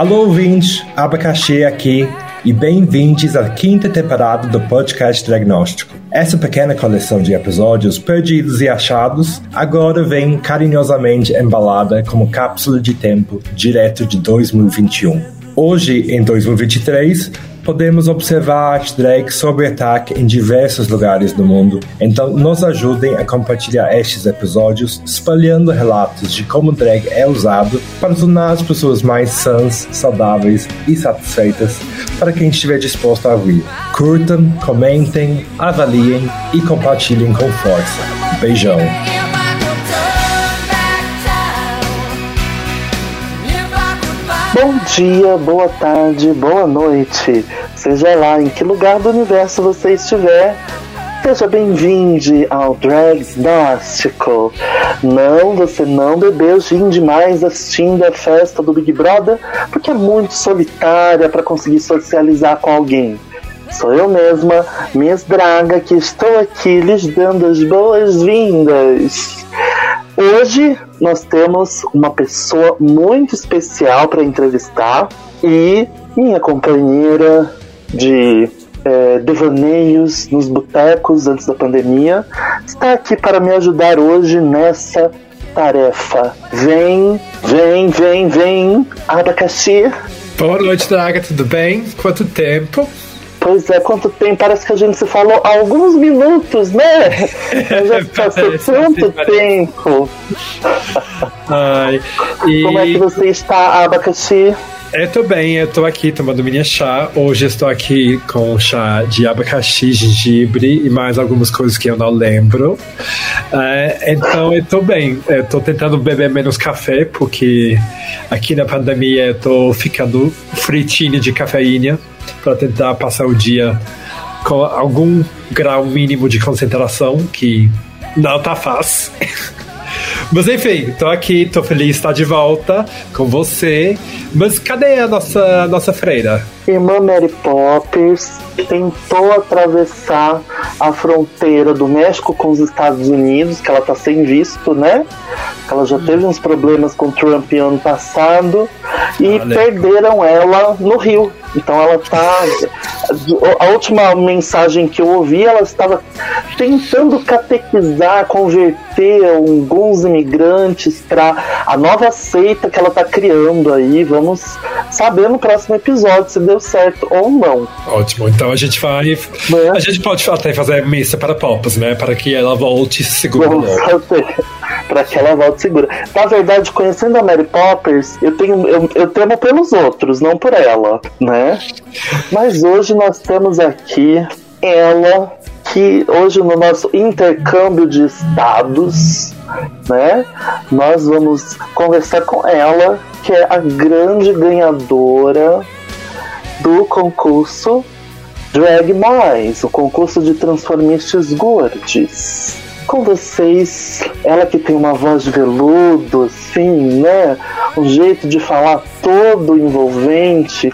Alô, ouvintes, Abacaxi aqui e bem-vindos à quinta temporada do podcast Diagnóstico. Essa pequena coleção de episódios perdidos e achados agora vem carinhosamente embalada como cápsula de tempo direto de 2021. Hoje, em 2023, podemos observar arte drag sob ataque em diversos lugares do mundo, então nos ajudem a compartilhar estes episódios espalhando relatos de como drag é usado para tornar as pessoas mais sãs, saudáveis e satisfeitas para quem estiver disposto a ouvir. Curtam, comentem, avaliem e compartilhem com força. Beijão! Bom dia, boa tarde, boa noite. Seja lá em que lugar do universo você estiver, seja bem-vindo ao Dragnóstico. Não, você não bebeu gin demais assistindo a festa do Big Brother, porque é muito solitária para conseguir socializar com alguém. Sou eu mesma, Miss Draga, que estou aqui lhes dando as boas-vindas. Hoje nós temos uma pessoa muito especial para entrevistar e minha companheira de é, devaneios nos botecos antes da pandemia está aqui para me ajudar hoje nessa tarefa. Vem, vem, vem, vem, abacaxi. Boa noite, Draga, tudo bem? Quanto tempo? Pois é, quanto tempo? Parece que a gente se falou há alguns minutos, né? Já passou tanto tempo. Ai, e... Como é que você está, abacaxi? Eu tô bem, eu tô aqui tomando minha chá. Hoje estou aqui com chá de abacaxi, gengibre e mais algumas coisas que eu não lembro. É, então eu tô bem. Eu tô tentando beber menos café, porque aqui na pandemia eu tô ficando fritinho de cafeína para tentar passar o dia com algum grau mínimo de concentração, que não tá fácil. Mas enfim, tô aqui, tô feliz de estar de volta com você. Mas cadê a nossa, nossa freira? Irmã Mary Poppers tentou atravessar a fronteira do México com os Estados Unidos, que ela tá sem visto, né? Ela já teve uns problemas com Trump ano passado e Olha. perderam ela no Rio. Então ela tá. A última mensagem que eu ouvi, ela estava tentando catequizar, converter alguns imigrantes para a nova seita que ela está criando aí. Vamos saber no próximo episódio se deu certo ou não. Ótimo, então a gente vai. É? A gente pode até fazer missa para Popas, né? Para que ela volte segura. Vamos fazer para que ela volte segura. Na verdade, conhecendo a Mary Poppers, eu tenho eu, eu temo pelos outros, não por ela, né? Mas hoje nós temos aqui ela que hoje no nosso intercâmbio de estados, né? Nós vamos conversar com ela, que é a grande ganhadora do concurso Drag Mais, o concurso de transformistas gordes com vocês. Ela que tem uma voz de veludo, assim, né? Um jeito de falar todo envolvente.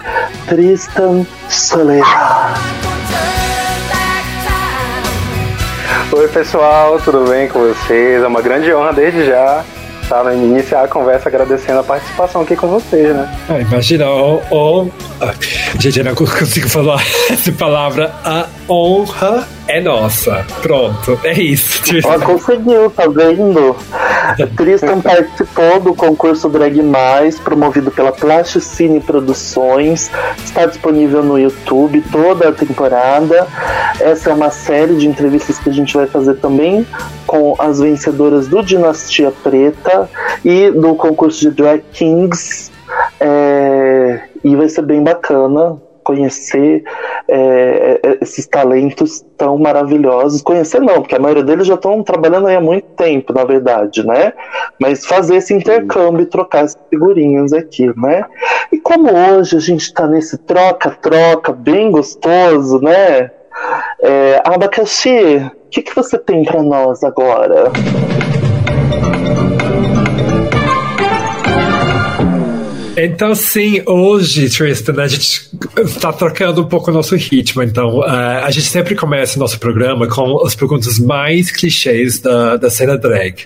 Tristan Soledad. Oi pessoal, tudo bem com vocês? É uma grande honra desde já estar tá, iniciar a conversa agradecendo a participação aqui com vocês, né? Ah, imagina, oh, oh, gente, eu não consigo falar essa palavra, a honra é nossa. Pronto, é isso. Ela conseguiu, tá vendo? Tristan participou do concurso Drag Mais, promovido pela Plasticine Produções. Está disponível no YouTube toda a temporada. Essa é uma série de entrevistas que a gente vai fazer também com as vencedoras do Dinastia Preta e do concurso de Drag Kings. É... E vai ser bem bacana conhecer é, é, esses talentos tão maravilhosos. Conhecer não, porque a maioria deles já estão trabalhando aí há muito tempo, na verdade, né? Mas fazer esse intercâmbio e trocar as figurinhas aqui, né? E como hoje a gente está nesse troca-troca bem gostoso, né? É, Abacaxi, o que, que você tem para nós agora? Então, sim, hoje, Tristan, a gente está trocando um pouco o nosso ritmo. Então, uh, a gente sempre começa o nosso programa com as perguntas mais clichês da, da cena drag.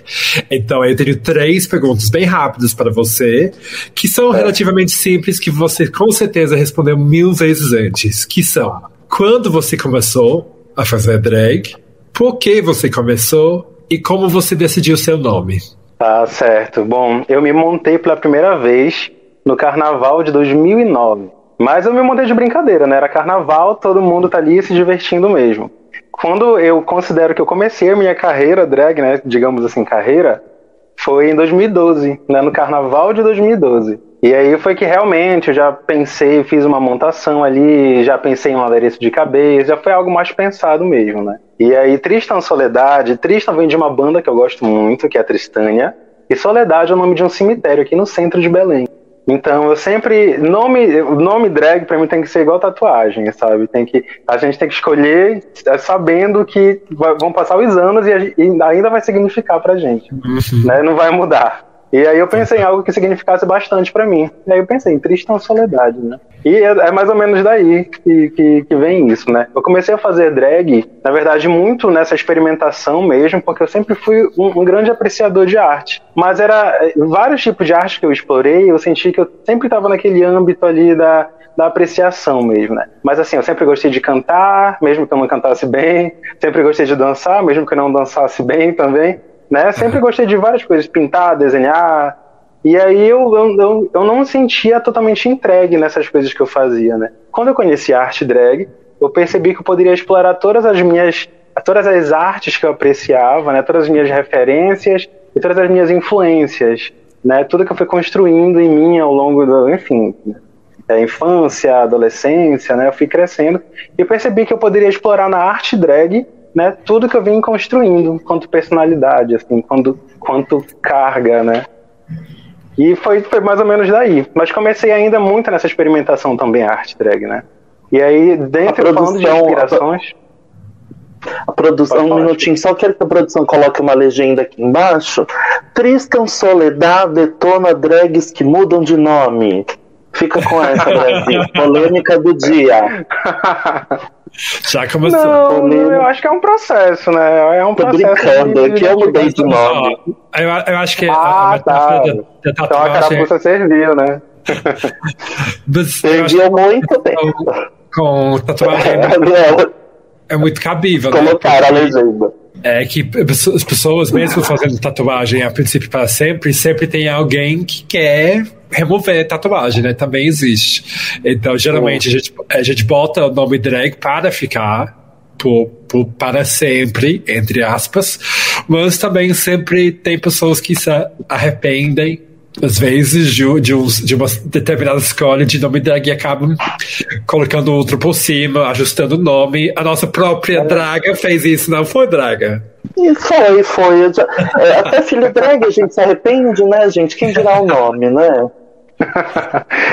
Então, eu tenho três perguntas bem rápidas para você, que são é. relativamente simples, que você com certeza respondeu mil vezes antes. Que são: quando você começou a fazer drag? Por que você começou? E como você decidiu seu nome? Tá certo. Bom, eu me montei pela primeira vez no carnaval de 2009. Mas eu me montei de brincadeira, né? Era carnaval, todo mundo tá ali se divertindo mesmo. Quando eu considero que eu comecei a minha carreira drag, né? Digamos assim, carreira, foi em 2012, né? No carnaval de 2012. E aí foi que realmente eu já pensei, fiz uma montação ali, já pensei em um adereço de cabeça, já foi algo mais pensado mesmo, né? E aí Tristan Soledade, Tristan vem de uma banda que eu gosto muito, que é a Tristânia, e Soledade é o nome de um cemitério aqui no centro de Belém. Então eu sempre nome nome drag para mim tem que ser igual tatuagem, sabe? Tem que a gente tem que escolher é, sabendo que vai, vão passar os anos e, a, e, ainda vai significar pra gente, uhum. né? Não vai mudar. E aí eu pensei em algo que significasse bastante para mim. E aí eu pensei Tristan Soledade, né? E é, é, mais ou menos daí que, que, que, vem isso, né? Eu comecei a fazer drag, na verdade, muito nessa experimentação mesmo, porque eu sempre fui um, um grande apreciador de arte. Mas era é, vários tipos de arte que eu explorei, eu senti que eu sempre estava naquele âmbito ali da, da apreciação mesmo, né? Mas assim, eu sempre gostei de cantar, mesmo que eu não cantasse bem, sempre gostei de dançar, mesmo que eu não dançasse bem também né? Sempre gostei de várias coisas, pintar, desenhar. E aí eu, eu, eu não me sentia totalmente entregue nessas coisas que eu fazia, né? Quando eu conheci a arte drag, eu percebi que eu poderia explorar todas as minhas todas as artes que eu apreciava, né? Todas as minhas referências e todas as minhas influências, né? Tudo que eu fui construindo em mim ao longo do, enfim, da infância, adolescência, né? Eu fui crescendo e percebi que eu poderia explorar na arte drag né, tudo que eu vim construindo quanto personalidade, assim, quanto, quanto carga, né? E foi, foi mais ou menos daí. Mas comecei ainda muito nessa experimentação também, arte drag, né? E aí, dentro falando de inspirações. A produção, um minutinho, só quero que a produção coloque uma legenda aqui embaixo. Tristan Soledad detona drags que mudam de nome. Fica com essa, Brasil. Polêmica do dia. Já começou. Não, não, eu acho que é um processo, né? É um Tô processo. brincando, aqui eu mudei de nome. Eu, eu acho que ah, a, a tá. da, da tatuagem... Então a carapuça serviu, né? Serviu muito bem. Com tatuagem é, é muito cabível. Colocaram né? a legenda. É que as pessoas, mesmo fazendo tatuagem a princípio para sempre, sempre tem alguém que quer remover tatuagem, né? Também existe. Então, geralmente, a gente, a gente bota o nome drag para ficar. Por, por, para sempre, entre aspas, mas também sempre tem pessoas que se arrependem às vezes, de, de, uns, de uma determinada escolha de nome drag e acabam colocando outro por cima, ajustando o nome. A nossa própria draga fez isso, não foi, draga? E foi, foi. Já, é, até filho drag a gente se arrepende, né, gente? Quem dirá o nome, né?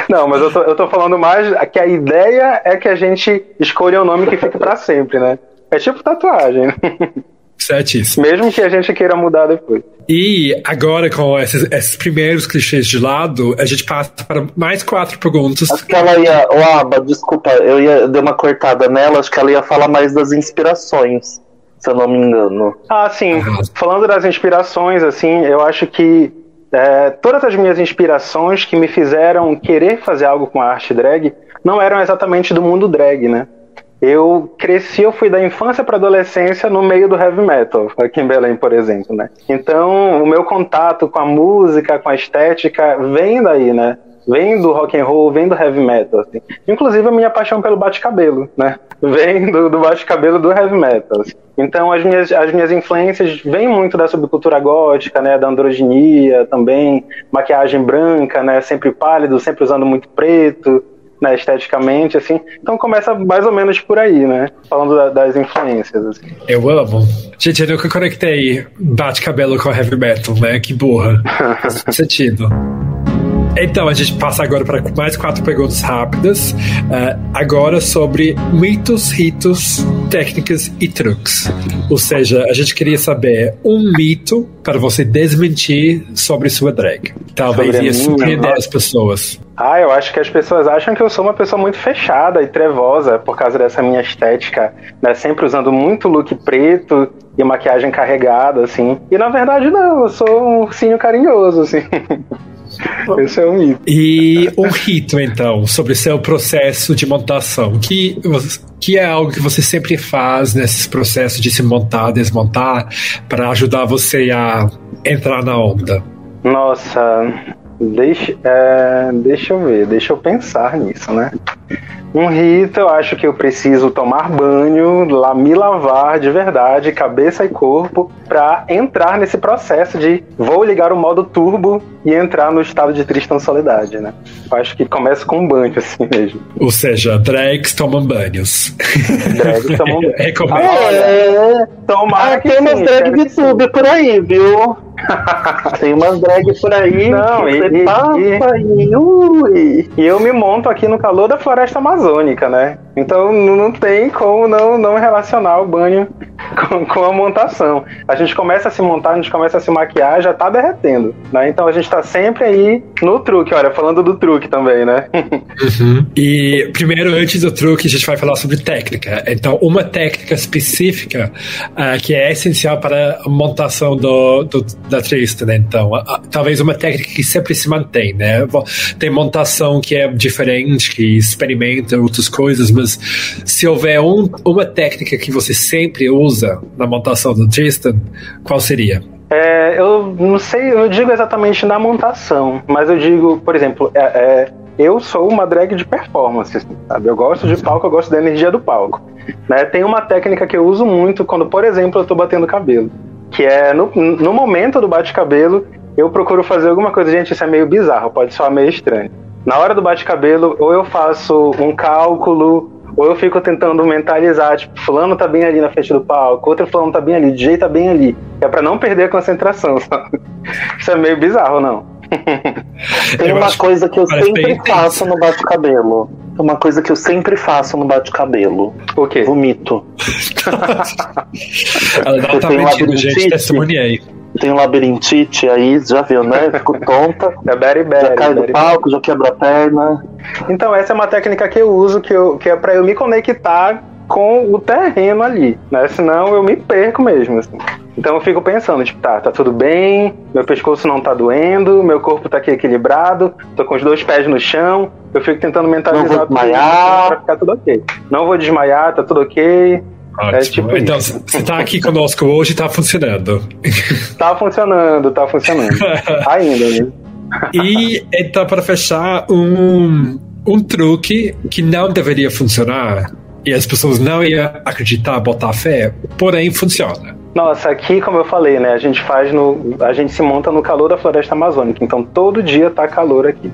Não, mas eu tô, eu tô falando mais que a ideia é que a gente escolha um nome que fique para sempre, né? É tipo tatuagem. Certíssimo. Mesmo que a gente queira mudar depois. E agora, com esses, esses, primeiros clichês de lado, a gente passa para mais quatro perguntas. Acho que ela ia. O Aba, desculpa, eu ia dar uma cortada nela, acho que ela ia falar mais das inspirações, se eu não me engano. Ah, sim. Falando das inspirações, assim, eu acho que é, todas as minhas inspirações que me fizeram querer fazer algo com a arte drag não eram exatamente do mundo drag, né? Eu cresci, eu fui da infância para adolescência no meio do heavy metal, aqui em Belém, por exemplo, né? Então, o meu contato com a música, com a estética, vem daí, né? Vem do rock and roll, vem do heavy metal, assim. Inclusive a minha paixão pelo bate-cabelo, né? Vem do, do bate-cabelo do heavy metal. Assim. Então, as minhas, as minhas influências vêm muito da subcultura gótica, né? Da androginia também, maquiagem branca, né? Sempre pálido, sempre usando muito preto né, esteticamente, assim. Então começa mais ou menos por aí, né? Falando da, das influências. Assim. Eu amo. Gente, eu nunca conectei bate-cabelo com heavy metal, né? Que burra. Faz sentido. Então, a gente passa agora para mais quatro perguntas rápidas. Uh, agora sobre mitos, ritos, técnicas e truques. Ou seja, a gente queria saber um mito para você desmentir sobre sua drag. Talvez sobre ia surpreender as pessoas. Ah, eu acho que as pessoas acham que eu sou uma pessoa muito fechada e trevosa por causa dessa minha estética, né? Sempre usando muito look preto e maquiagem carregada, assim. E na verdade, não, eu sou um ursinho carinhoso, assim. Esse é um mito. E um rito, então, sobre seu processo de montação, que, que é algo que você sempre faz nesses processos de se montar, desmontar, para ajudar você a entrar na onda? Nossa, deixa, é, deixa eu ver, deixa eu pensar nisso, né? Um rito, eu acho que eu preciso tomar banho, lá, me lavar de verdade, cabeça e corpo, para entrar nesse processo de vou ligar o modo turbo e entrar no estado de tristansolidade, né? Eu acho que começa com um banho, assim mesmo. Ou seja, drags tomam banhos. Drags tomam banhos. Recomendo. É, tomara ah, que tem umas drag de tube por aí, viu? Tem umas drags por aí não, que e, você e, passa e, e eu me monto aqui no calor da floresta amazônica, né? Então não tem como não, não relacionar o banho com, com, a montação. A gente começa a se montar, a gente começa a se maquiar, já tá derretendo, né? Então a gente tá sempre aí no truque, olha, falando do truque também, né? Uhum. E primeiro, antes do truque, a gente vai falar sobre técnica. Então, uma técnica específica uh, que é essencial para a montação do, do da Tristan, né? Então, uh, talvez uma técnica que sempre se mantém, né? Tem montação que é diferente, que experimenta outras coisas, mas se houver um, uma técnica que você sempre usa na montação do Tristan, qual seria? É, eu não sei, eu digo exatamente na montação, mas eu digo, por exemplo, é, é, eu sou uma drag de performance, sabe? Eu gosto de palco, eu gosto da energia do palco. Né? Tem uma técnica que eu uso muito quando, por exemplo, eu tô batendo cabelo, que é no, no momento do bate-cabelo, eu procuro fazer alguma coisa, gente, isso é meio bizarro, pode soar meio estranho. Na hora do bate-cabelo, ou eu faço um cálculo, ou eu fico tentando mentalizar, tipo, fulano tá bem ali na frente do palco, outro fulano tá bem ali, DJ tá bem ali. É para não perder a concentração, sabe? Isso é meio bizarro, não? Tem uma coisa que eu sempre faço no bate-cabelo. Uma coisa que eu sempre faço no bate-cabelo. O quê? Vomito. Ela tá mentindo, gente, testemunhei tem um labirintite aí, já viu, né? Fico tonta. É berry, berry, já cai do palco, já quebra a perna. Então, essa é uma técnica que eu uso, que, eu, que é para eu me conectar com o terreno ali, né? Senão eu me perco mesmo, assim. Então eu fico pensando, tipo, tá, tá tudo bem, meu pescoço não tá doendo, meu corpo tá aqui equilibrado, tô com os dois pés no chão, eu fico tentando mentalizar não vou desmaiar. pra ficar tudo ok. Não vou desmaiar, tá tudo ok. É tipo então, isso. você tá aqui conosco hoje e tá funcionando. Tá funcionando, tá funcionando. Ainda, né? E então, para fechar, um, um truque que não deveria funcionar e as pessoas não iam acreditar, botar fé, porém funciona. Nossa, aqui, como eu falei, né, a gente faz no. A gente se monta no calor da floresta amazônica, então todo dia tá calor aqui.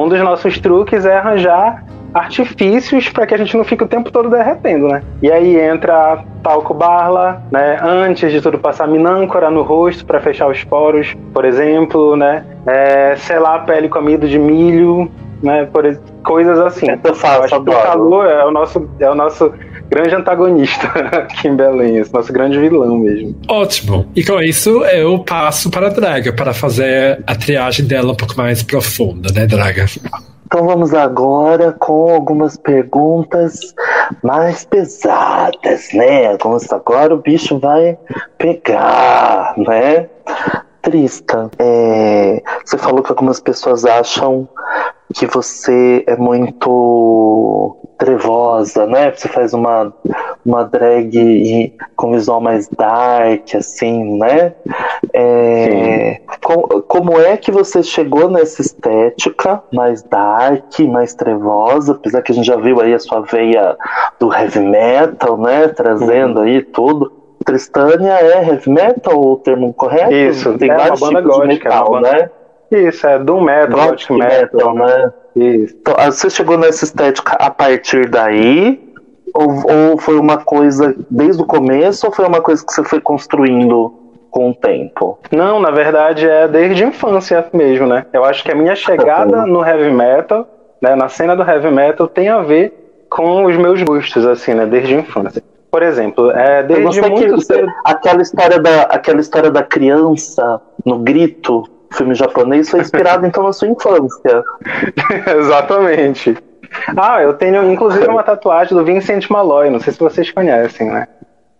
Um dos nossos truques é arranjar artifícios para que a gente não fique o tempo todo derretendo, né? E aí entra talco barla, né? Antes de tudo passar minâncora no rosto para fechar os poros, por exemplo, né? É, selar a pele com amido de milho, né? Por, coisas assim. Eu faço, acho que o calor é o nosso é o nosso grande antagonista aqui em Belém, esse nosso grande vilão mesmo. Ótimo. E com isso eu passo para a Draga para fazer a triagem dela um pouco mais profunda, né, Draga? Então vamos agora com algumas perguntas mais pesadas, né? Algumas agora o bicho vai pegar, né? Tristan, é, você falou que algumas pessoas acham que você é muito trevosa, né? Você faz uma, uma drag com visual mais dark, assim, né? É, com, como é que você chegou nessa estética mais dark, mais trevosa? Apesar que a gente já viu aí a sua veia do heavy metal, né? Trazendo uhum. aí tudo. Tristânia é heavy metal o termo correto? Isso, tem é vários tipos gótica, de metal, é banda... né? Isso, é Doom Metal, Gothic Metal, metal né? Isso. Então, ah, você chegou nessa estética a partir daí? Ou, ou foi uma coisa desde o começo ou foi uma coisa que você foi construindo com o tempo? Não, na verdade é desde a infância mesmo, né? Eu acho que a minha chegada no heavy metal, né, na cena do heavy metal, tem a ver com os meus gostos, assim, né? Desde a infância. Por exemplo, é, desde muito que, cedo... aquela história da aquela história da criança no grito, filme japonês, foi inspirado então na sua infância. Exatamente. Ah, eu tenho inclusive uma tatuagem do Vincent Malloy, não sei se vocês conhecem, né?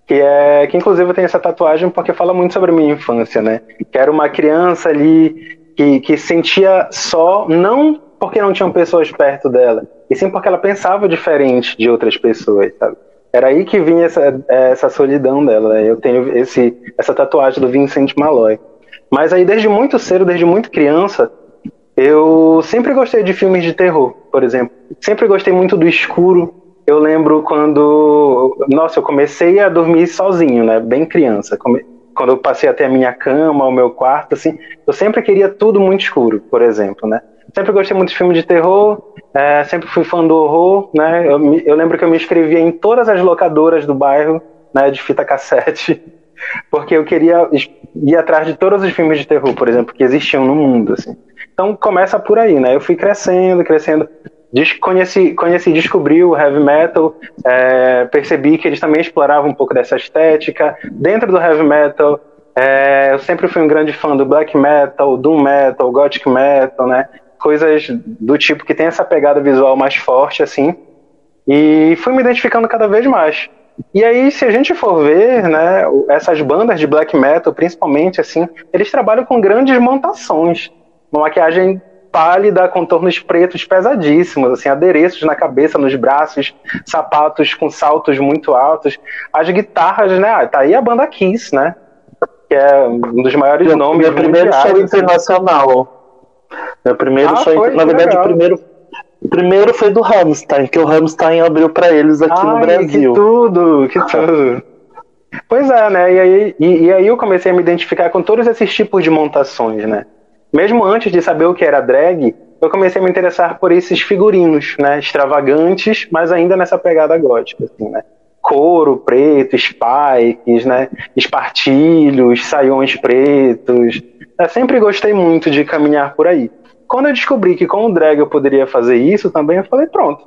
Que é que inclusive eu tenho essa tatuagem porque fala muito sobre a minha infância, né? Que era uma criança ali que, que sentia só, não porque não tinham pessoas perto dela, e sim porque ela pensava diferente de outras pessoas, sabe? Era aí que vinha essa, essa solidão dela. Né? Eu tenho esse, essa tatuagem do Vincent Malloy. Mas aí, desde muito cedo, desde muito criança, eu sempre gostei de filmes de terror, por exemplo. Sempre gostei muito do escuro. Eu lembro quando. Nossa, eu comecei a dormir sozinho, né? Bem criança. Quando eu passei até a minha cama, o meu quarto, assim. Eu sempre queria tudo muito escuro, por exemplo, né? Sempre gostei muito de filme de terror, é, sempre fui fã do horror, né? Eu, eu, lembro que eu me inscrevia em todas as locadoras do bairro, né, de fita cassete, porque eu queria ir atrás de todos os filmes de terror, por exemplo, que existiam no mundo, assim. Então começa por aí, né? Eu fui crescendo, crescendo, conheci, conheci, descobri o heavy metal, é, percebi que eles também exploravam um pouco dessa estética. Dentro do heavy metal, é, eu sempre fui um grande fã do black metal, doom metal, gothic metal, né? coisas do tipo que tem essa pegada visual mais forte, assim. E fui me identificando cada vez mais. E aí, se a gente for ver, né, essas bandas de black metal, principalmente, assim, eles trabalham com grandes montações. Uma maquiagem pálida, contornos pretos pesadíssimos, assim, adereços na cabeça, nos braços, sapatos com saltos muito altos. As guitarras, né, ah, tá aí a banda Kiss, né, que é um dos maiores meu, nomes Meu primeiro show assim. internacional. Meu primeiro ah, show, foi, na verdade, o primeiro, o primeiro foi do Rammstein, que o Rammstein abriu para eles aqui Ai, no Brasil. Que tudo, que tudo. Pois é, né? E aí, e, e, aí eu comecei a me identificar com todos esses tipos de montações, né? Mesmo antes de saber o que era drag, eu comecei a me interessar por esses figurinos, né? Extravagantes, mas ainda nessa pegada gótica, assim, né? Couro preto, spikes, né? Espartilhos, saiões pretos, eu sempre gostei muito de caminhar por aí. Quando eu descobri que com o drag eu poderia fazer isso também, eu falei, pronto,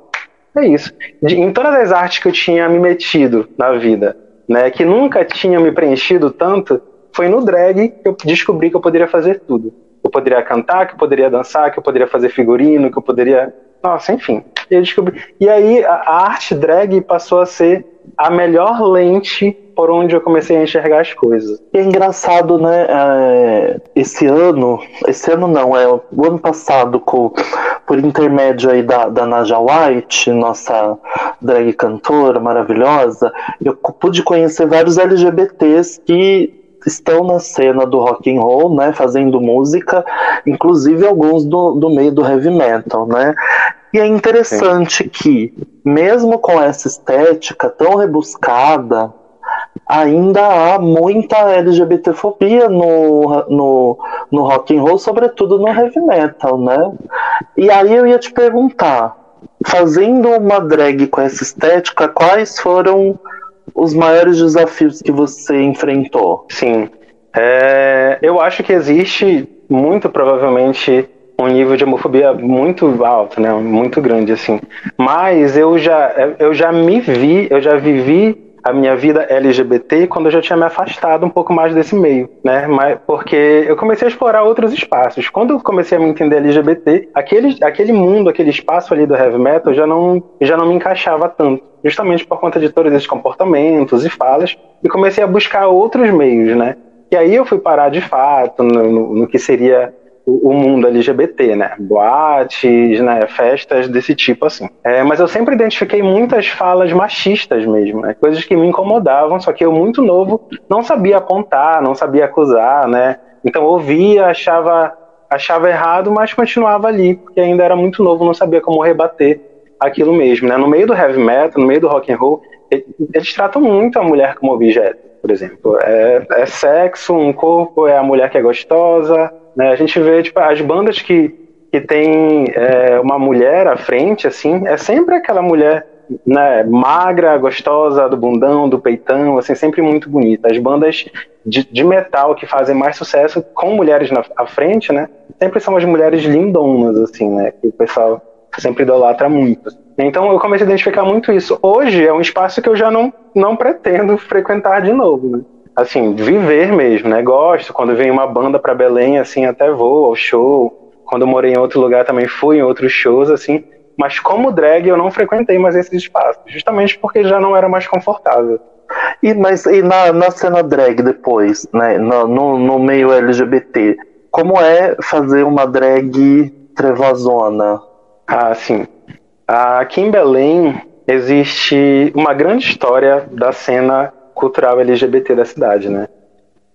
é isso. De, em todas as artes que eu tinha me metido na vida, né, que nunca tinha me preenchido tanto, foi no drag que eu descobri que eu poderia fazer tudo. Eu poderia cantar, que eu poderia dançar, que eu poderia fazer figurino, que eu poderia. Nossa, enfim. E, descobri... e aí a arte drag passou a ser a melhor lente por onde eu comecei a enxergar as coisas. E é engraçado, né? É, esse ano, esse ano não, é o ano passado, com, por intermédio aí da, da Naja White, nossa drag cantora maravilhosa, eu pude conhecer vários LGBTs que estão na cena do rock and roll, né, fazendo música, inclusive alguns do, do meio do heavy metal, né? E é interessante Sim. que, mesmo com essa estética tão rebuscada, ainda há muita LGBTfobia no, no, no rock and roll, sobretudo no heavy metal, né? E aí eu ia te perguntar, fazendo uma drag com essa estética, quais foram os maiores desafios que você enfrentou? Sim, é, eu acho que existe muito provavelmente um nível de homofobia muito alto, né? Muito grande assim. Mas eu já eu já me vi, eu já vivi a minha vida LGBT quando eu já tinha me afastado um pouco mais desse meio, né? Mas, porque eu comecei a explorar outros espaços. Quando eu comecei a me entender LGBT, aquele, aquele mundo, aquele espaço ali do heavy metal já não, já não me encaixava tanto. Justamente por conta de todos esses comportamentos e falas. E comecei a buscar outros meios, né? E aí eu fui parar de fato no, no, no que seria o, mundo LGBT, né? Boates, né? Festas desse tipo, assim. É, mas eu sempre identifiquei muitas falas machistas mesmo, né? Coisas que me incomodavam, só que eu, muito novo, não sabia apontar, não sabia acusar, né? Então ouvia, achava, achava errado, mas continuava ali, porque ainda era muito novo, não sabia como rebater aquilo mesmo, né? No meio do heavy metal, no meio do rock and roll, eles tratam muito a mulher como objeto, por exemplo. É, é sexo, um corpo, é a mulher que é gostosa, né? A gente vê tipo, as bandas que, que tem é, uma mulher à frente, assim, é sempre aquela mulher né, magra, gostosa, do bundão, do peitão, assim, sempre muito bonita. As bandas de, de metal que fazem mais sucesso com mulheres na à frente, né, sempre são as mulheres lindonas, assim, né, que o pessoal sempre idolatra muito. Então eu comecei a identificar muito isso. Hoje é um espaço que eu já não, não pretendo frequentar de novo, né? Assim, viver mesmo, né? Gosto, quando vem uma banda para Belém, assim, até vou ao show. Quando eu morei em outro lugar também fui em outros shows, assim. Mas como drag eu não frequentei mais esses espaços, justamente porque já não era mais confortável. E, mas e na, na cena drag depois, né? No, no, no meio LGBT, como é fazer uma drag trevozona? Ah, sim. Aqui em Belém existe uma grande história da cena cultural LGBT da cidade, né?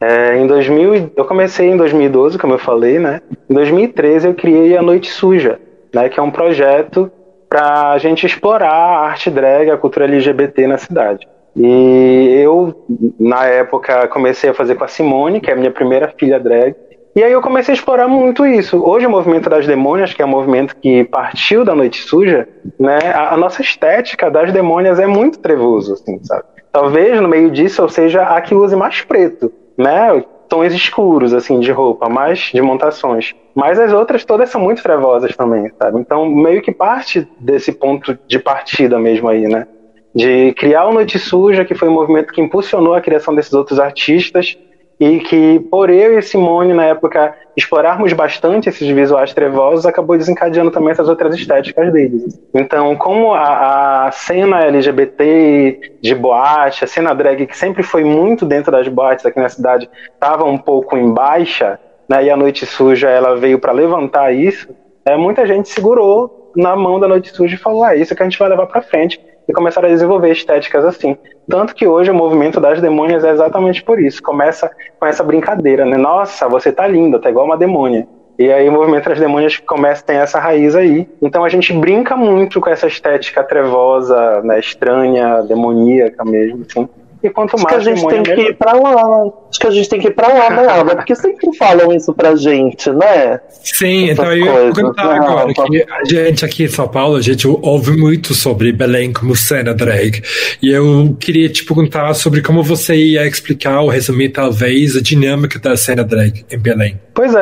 É, em 2000, eu comecei em 2012, como eu falei, né? Em 2013 eu criei a Noite Suja, né? Que é um projeto para a gente explorar a arte drag, a cultura LGBT na cidade. E eu, na época, comecei a fazer com a Simone, que é a minha primeira filha drag. E aí eu comecei a explorar muito isso. Hoje o movimento das demônias, que é um movimento que partiu da Noite Suja, né? A, a nossa estética das demônias é muito trevoso, assim, sabe? Talvez no meio disso eu seja a que use mais preto, né? Tons escuros, assim, de roupa, mais de montações. Mas as outras todas são muito trevosas também, sabe? Então meio que parte desse ponto de partida mesmo aí, né? De criar o Noite Suja, que foi um movimento que impulsionou a criação desses outros artistas, e que por eu e Simone na época explorarmos bastante esses visuais trevosos acabou desencadeando também essas outras estéticas deles. Então, como a, a, cena LGBT de boate, a cena drag que sempre foi muito dentro das boates aqui na cidade, estava um pouco em baixa, né, e a Noite Suja ela veio para levantar isso, é, muita gente segurou na mão da Noite Suja e falou: ah, isso que a gente vai levar para frente e começaram a desenvolver estéticas assim. Tanto que hoje o movimento das demônias é exatamente por isso. Começa com essa brincadeira, né? Nossa, você tá linda, tá igual uma demônia. E aí o movimento das demônias começa tem essa raiz aí. Então a gente brinca muito com essa estética trevosa, né, estranha, demoníaca mesmo, assim. E quanto Acho mais que a gente tem que ir pra lá. Acho que a gente tem que ir pra lá, né, Alba? Porque sempre falam isso pra gente, né? Sim, Essas então eu ia coisas. perguntar Ah, agora que a gente aqui em São Paulo, a gente ouve muito sobre Belém como cena drag. E eu queria te perguntar sobre como você ia explicar ou resumir talvez a dinâmica da cena drag em Belém. Pois é,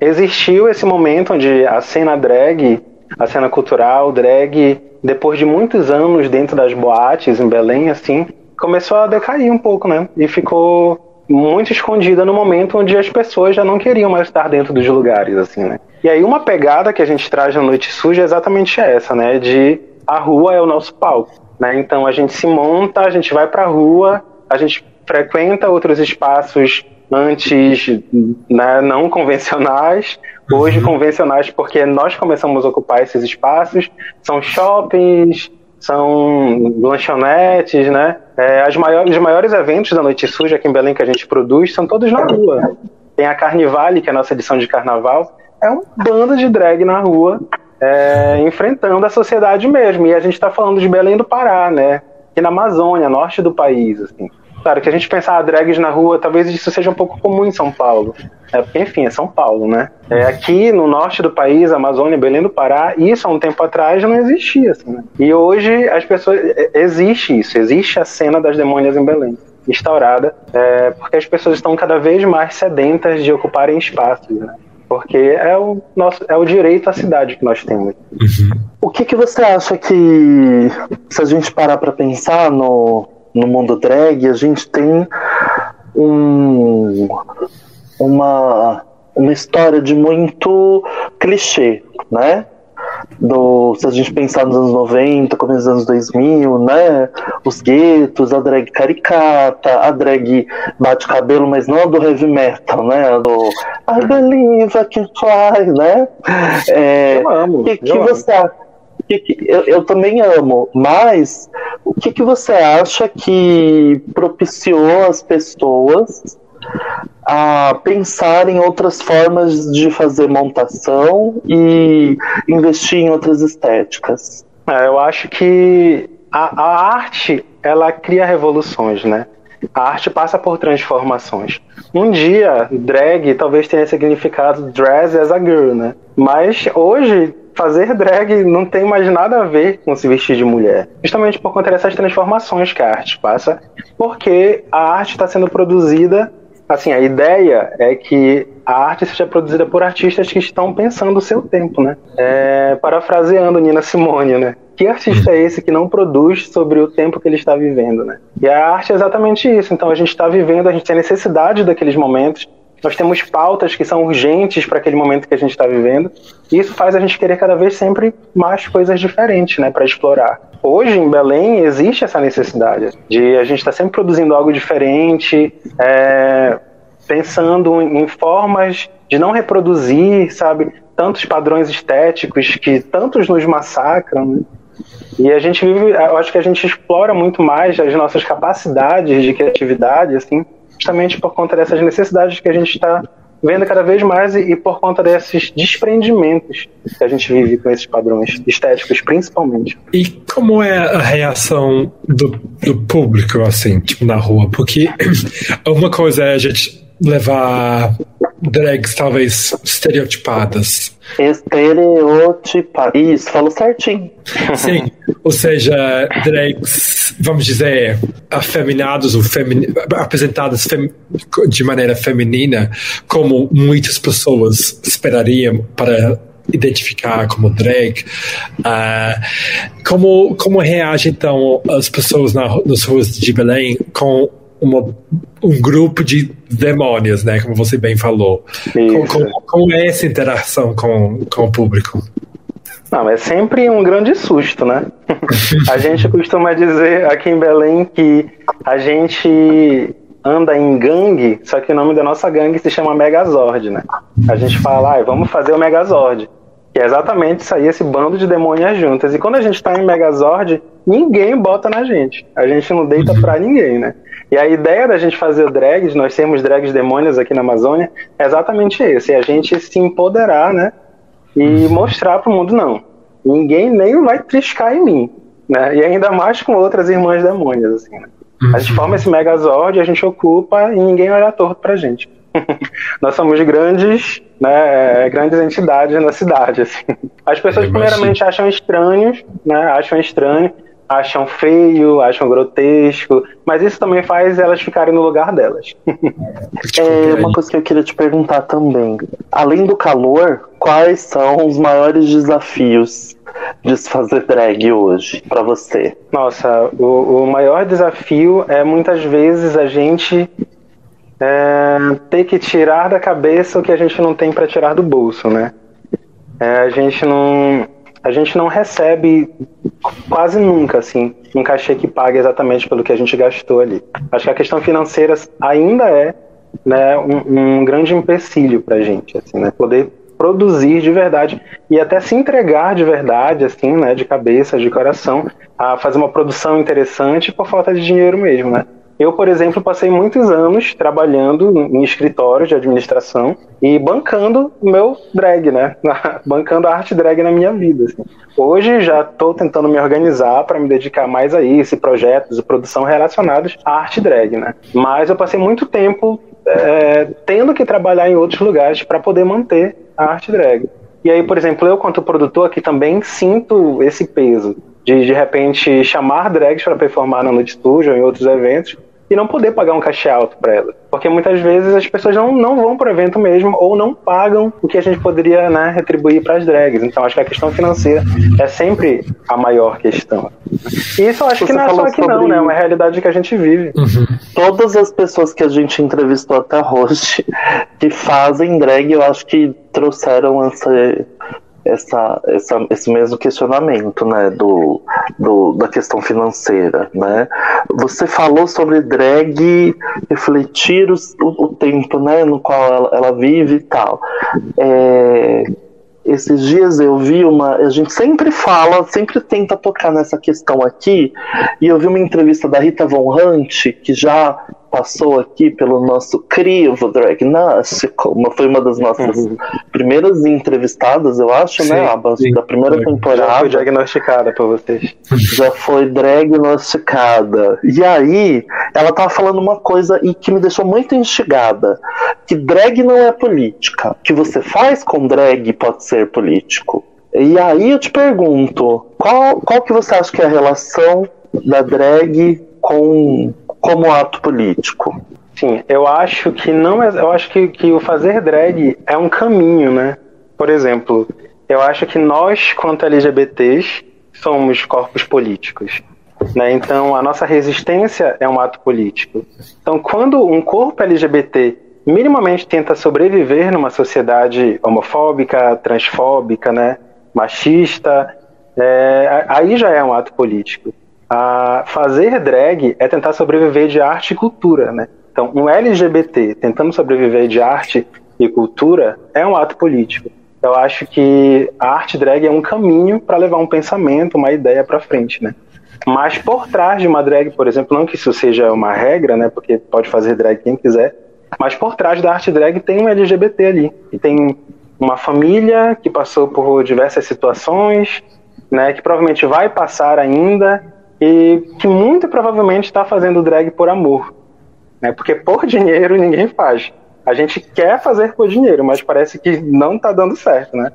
é, existiu esse momento onde a cena drag, a cena cultural drag, depois de muitos anos dentro das boates em Belém, assim, começou a decair um pouco, né? E ficou muito escondida no momento onde as pessoas já não queriam mais estar dentro dos lugares, assim, né? E aí uma pegada que a gente traz na Noite Suja é exatamente essa, né? De a rua é o nosso palco, né? Então a gente se monta, a gente vai pra rua, a gente frequenta outros espaços antes né, não convencionais, hoje convencionais porque nós começamos a ocupar esses espaços, são shoppings, são lanchonetes, né? É, as maiores, os maiores eventos da Noite Suja aqui em Belém que a gente produz são todos na rua. Tem a Carnivale, que é a nossa edição de carnaval, é um bando de drag na rua, é, enfrentando a sociedade mesmo. E a gente está falando de Belém do Pará, né? Aqui na Amazônia, norte do país, assim. Claro que a gente pensar drags na rua, talvez isso seja um pouco comum em São Paulo. É, porque, enfim, é São Paulo, né? É, aqui no norte do país, Amazônia, Belém do Pará, isso há um tempo atrás não existia. Assim, né? E hoje as pessoas. é, Existe isso, existe a cena das demônias em Belém, instaurada, é, porque as pessoas estão cada vez mais sedentas de ocuparem espaços, né? Porque é o, nosso, é o direito à cidade que nós temos. O que, que você acha que, se a gente parar pra pensar no, no mundo drag, a gente tem um, uma, uma história de muito clichê, né? Do, se a gente pensar nos anos 90, começo dos anos 2000, né? Os guetos, a drag caricata, a drag bate cabelo, mas não a do heavy metal, né? A do I believe I can fly, né? É, Eu amo. o que, que eu amo. você acha? Que que- eu, eu também amo, mas o que, que você acha que propiciou as pessoas a pensar em outras formas de fazer montação e investir em outras estéticas? É, eu acho que a, a arte ela cria revoluções, né? A arte passa por transformações. Um dia, drag talvez tenha significado dress as a girl, né? Mas hoje fazer drag não tem mais nada a ver com se vestir de mulher. Justamente por conta dessas transformações que a arte passa, porque a arte está sendo produzida. Assim, a ideia é que a arte seja produzida por artistas que estão pensando o seu tempo, né? É, parafraseando Nina Simone, né? Que artista é esse que não produz sobre o tempo que ele está vivendo, né? E a arte é exatamente isso. Então a gente está vivendo, a gente tem necessidade daqueles momentos, nós temos pautas que são urgentes para aquele momento que a gente está vivendo, e isso faz a gente querer cada vez sempre mais coisas diferentes, né, para explorar. Hoje em Belém existe essa necessidade de a gente estar tá sempre produzindo algo diferente, é, pensando em formas de não reproduzir, sabe, tantos padrões estéticos que tantos nos massacram. Né? E a gente vive, eu acho que a gente explora muito mais as nossas capacidades de criatividade, assim, justamente por conta dessas necessidades que a gente está vendo cada vez mais e, e, por conta desses desprendimentos que a gente vive com esses padrões estéticos, principalmente. E como é a reação do, do público, assim, tipo, na rua? Porque uma coisa é a gente levar drags talvez estereotipadas. Estereotipadas. Isso, falou certinho. Sim, ou seja, drags, vamos dizer, afeminados ou femini apresentadas fem de maneira feminina, como muitas pessoas esperariam para identificar como drag. Uh, como, como reagem então as pessoas na, nas ruas de Belém com uma, um grupo de demônios, né? Como você bem falou. Com, com, com, essa interação com, com o público? Não, é sempre um grande susto, né? a gente costuma dizer aqui em Belém que a gente anda em gangue, só que o nome da nossa gangue se chama Megazord, né? A gente fala, ah, vamos fazer o Megazord. Que é exatamente aí, esse bando de demônios juntas. E quando a gente tá em Megazord, ninguém bota na gente. A gente não deita pra ninguém, né? E a ideia da gente fazer drags, nós temos drags demônios aqui na Amazônia, é exatamente esse, é a gente se empoderar, né? E uhum. mostrar pro mundo, não, ninguém nem vai triscar em mim, né? E ainda mais com outras irmãs demônias, assim, né? A gente forma esse megazord, a gente ocupa e ninguém olha torto pra gente. Nós somos grandes, né, grandes entidades na cidade, assim. As pessoas primeiramente acham estranhos, né, acham estranho, acham feio, acham grotesco, mas isso também faz elas ficarem no lugar delas. é uma coisa que eu queria te perguntar também. Além do calor, quais são os maiores desafios de se fazer drag hoje para você? Nossa, o, o, maior desafio é muitas vezes a gente é, ter que tirar da cabeça o que a gente não tem para tirar do bolso, né? É, a gente não a gente não recebe quase nunca assim um cachê que pague exatamente pelo que a gente gastou ali. Acho que a questão financeira ainda é né, um, um grande empecilho para a gente, assim, né, poder produzir de verdade e até se entregar de verdade, assim, né, de cabeça, de coração, a fazer uma produção interessante por falta de dinheiro mesmo, né. Eu, por exemplo, passei muitos anos trabalhando em escritório de administração e bancando o meu drag, né? bancando a arte drag na minha vida. Assim. Hoje já estou tentando me organizar para me dedicar mais a isso, projetos e produção relacionados à arte drag, né? Mas eu passei muito tempo é, tendo que trabalhar em outros lugares para poder manter a arte drag. E aí, por exemplo, eu, quanto produtor aqui, também sinto esse peso de, de repente, chamar drags para performar na Noite Studio ou em outros eventos e não poder pagar um cachê alto para ela. Porque muitas vezes as pessoas não, não vão para o evento mesmo ou não pagam o que a gente poderia né, retribuir para as drags. Então acho que a questão financeira é sempre a maior questão. E isso eu acho Você que não é só aqui não, né? É uma realidade que a gente vive. Uhum. Todas as pessoas que a gente entrevistou até hoje que fazem drag, eu acho que trouxeram essa essa, essa, esse mesmo questionamento, né, do, do, da questão financeira, né? Você falou sobre drag refletir o, o, tempo, né, no qual ela, ela vive e tal. É, esses dias eu vi uma. A gente sempre fala, sempre tenta tocar nessa questão aqui, e eu vi uma entrevista da Rita Von Hunt, que já passou aqui pelo nosso crivo diagnóstico, foi uma das nossas uhum. primeiras entrevistadas, eu acho, né, sim, né, Abas, da primeira foi. temporada. Já foi diagnosticada para vocês. Já foi diagnosticada. E aí, ela tava falando uma coisa e que me deixou muito instigada, que drag não é política, que você faz com drag pode ser político. E aí eu te pergunto, qual, qual que você acha que é a relação da drag com como ato político? Sim, eu acho que não é, eu acho que, que o fazer drag é um caminho, né? Por exemplo, eu acho que nós, quanto LGBTs, somos corpos políticos. Né? Então, a nossa resistência é um ato político. Então, quando um corpo LGBT minimamente tenta sobreviver numa sociedade homofóbica, transfóbica, né? machista, é, aí já é um ato político. A fazer drag é tentar sobreviver de arte e cultura, né? Então, um LGBT tentando sobreviver de arte e cultura é um ato político. Eu acho que a arte drag é um caminho para levar um pensamento, uma ideia para frente, né? Mas por trás de uma drag, por exemplo, não que isso seja uma regra, né? Porque pode fazer drag quem quiser, mas por trás da arte drag tem um LGBT ali, e tem uma família que passou por diversas situações, né, que provavelmente vai passar ainda e que muito provavelmente está fazendo drag por amor, né, porque por dinheiro ninguém faz. A gente quer fazer por dinheiro, mas parece que não está dando certo, né?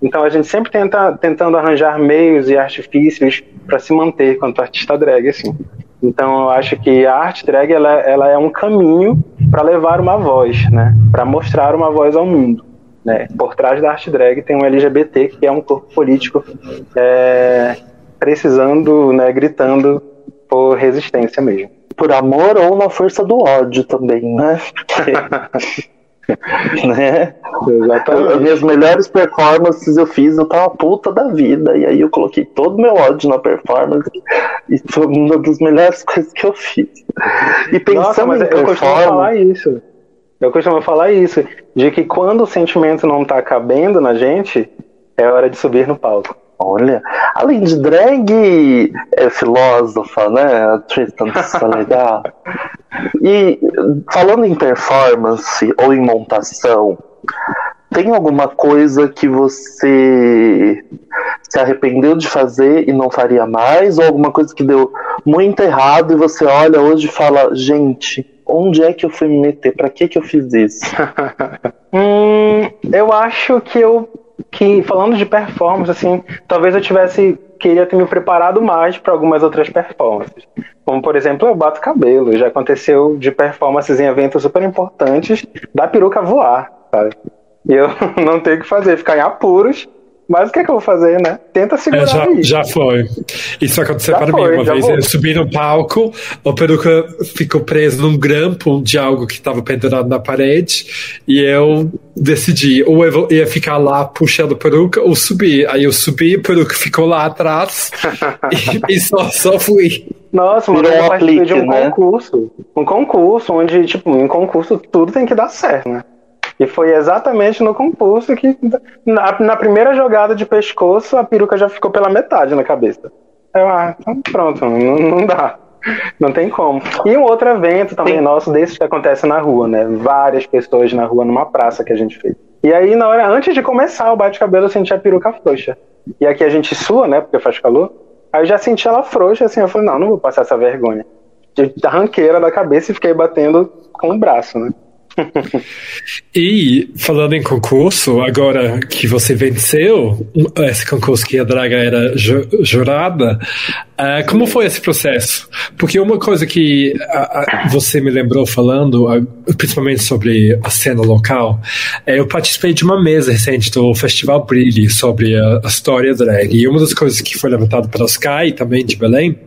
Então a gente sempre tenta tentando arranjar meios e artifícios para se manter quanto artista drag, assim. Então eu acho que a arte drag ela, ela é um caminho para levar uma voz, né? Para mostrar uma voz ao mundo. Né? Por trás da arte drag tem um LGBT que é um corpo político é, precisando, né, gritando por resistência mesmo. Por amor ou na força do ódio também, né? Né? Exatamente. Minhas melhores performances eu fiz, eu tava puta da vida. E aí eu coloquei todo o meu ódio na performance. E foi uma das melhores coisas que eu fiz. E pensando Nossa, em eu costumo falar isso. Eu costumo falar isso, de que quando o sentimento não tá cabendo na gente, é hora de subir no palco. Olha, além de drag é filósofa, né? Tristan legal. e falando em performance ou em montação, tem alguma coisa que você se arrependeu de fazer e não faria mais? Ou alguma coisa que deu muito errado e você olha hoje e fala, gente, onde é que eu fui me meter? Para que que eu fiz isso? hum, eu acho que eu que falando de performance assim, talvez eu tivesse queria ter me preparado mais para algumas outras performances. Como por exemplo, eu bato cabelo, já aconteceu de performances em eventos super importantes da peruca voar, sabe? E eu não tenho o que fazer, ficar em apuros mas o que é que eu vou fazer, né? Tenta segurar é, já, aí. Já foi. Isso aconteceu já para foi, mim uma vez. Vou. Eu subi no palco, a peruca ficou presa num grampo de algo que estava pendurado na parede, e eu decidi, ou eu ia ficar lá puxando a peruca, ou subir. Aí eu subi, a peruca ficou lá atrás, e, e, só, só fui. Nossa, mas eu participei de um né? concurso. Um concurso onde, tipo, em concurso tudo tem que dar certo, né? E foi exatamente no concurso que, na, na, primeira jogada de pescoço, a peruca já ficou pela metade na cabeça. Eu, ah, então pronto, não, não dá. Não tem como. E um outro evento também Sim. nosso, desses que acontece na rua, né? Várias pessoas na rua, numa praça que a gente fez. E aí, na hora, antes de começar o bate-cabelo, eu senti a peruca frouxa. E aqui a gente sua, né? Porque faz calor. Aí eu já senti ela frouxa, assim, eu falei, não, não vou passar essa vergonha. De arranqueira da cabeça e fiquei batendo com o braço, né? e falando em concurso, agora que você venceu esse concurso que a Draga era ju jurada, uh, como foi esse processo? Porque uma coisa que uh, você me lembrou falando, uh, principalmente sobre a cena local, é, eu participei de uma mesa recente do Festival Brilhe sobre a, a história drag. E uma das coisas que foi levantada pela Sky, também de Belém,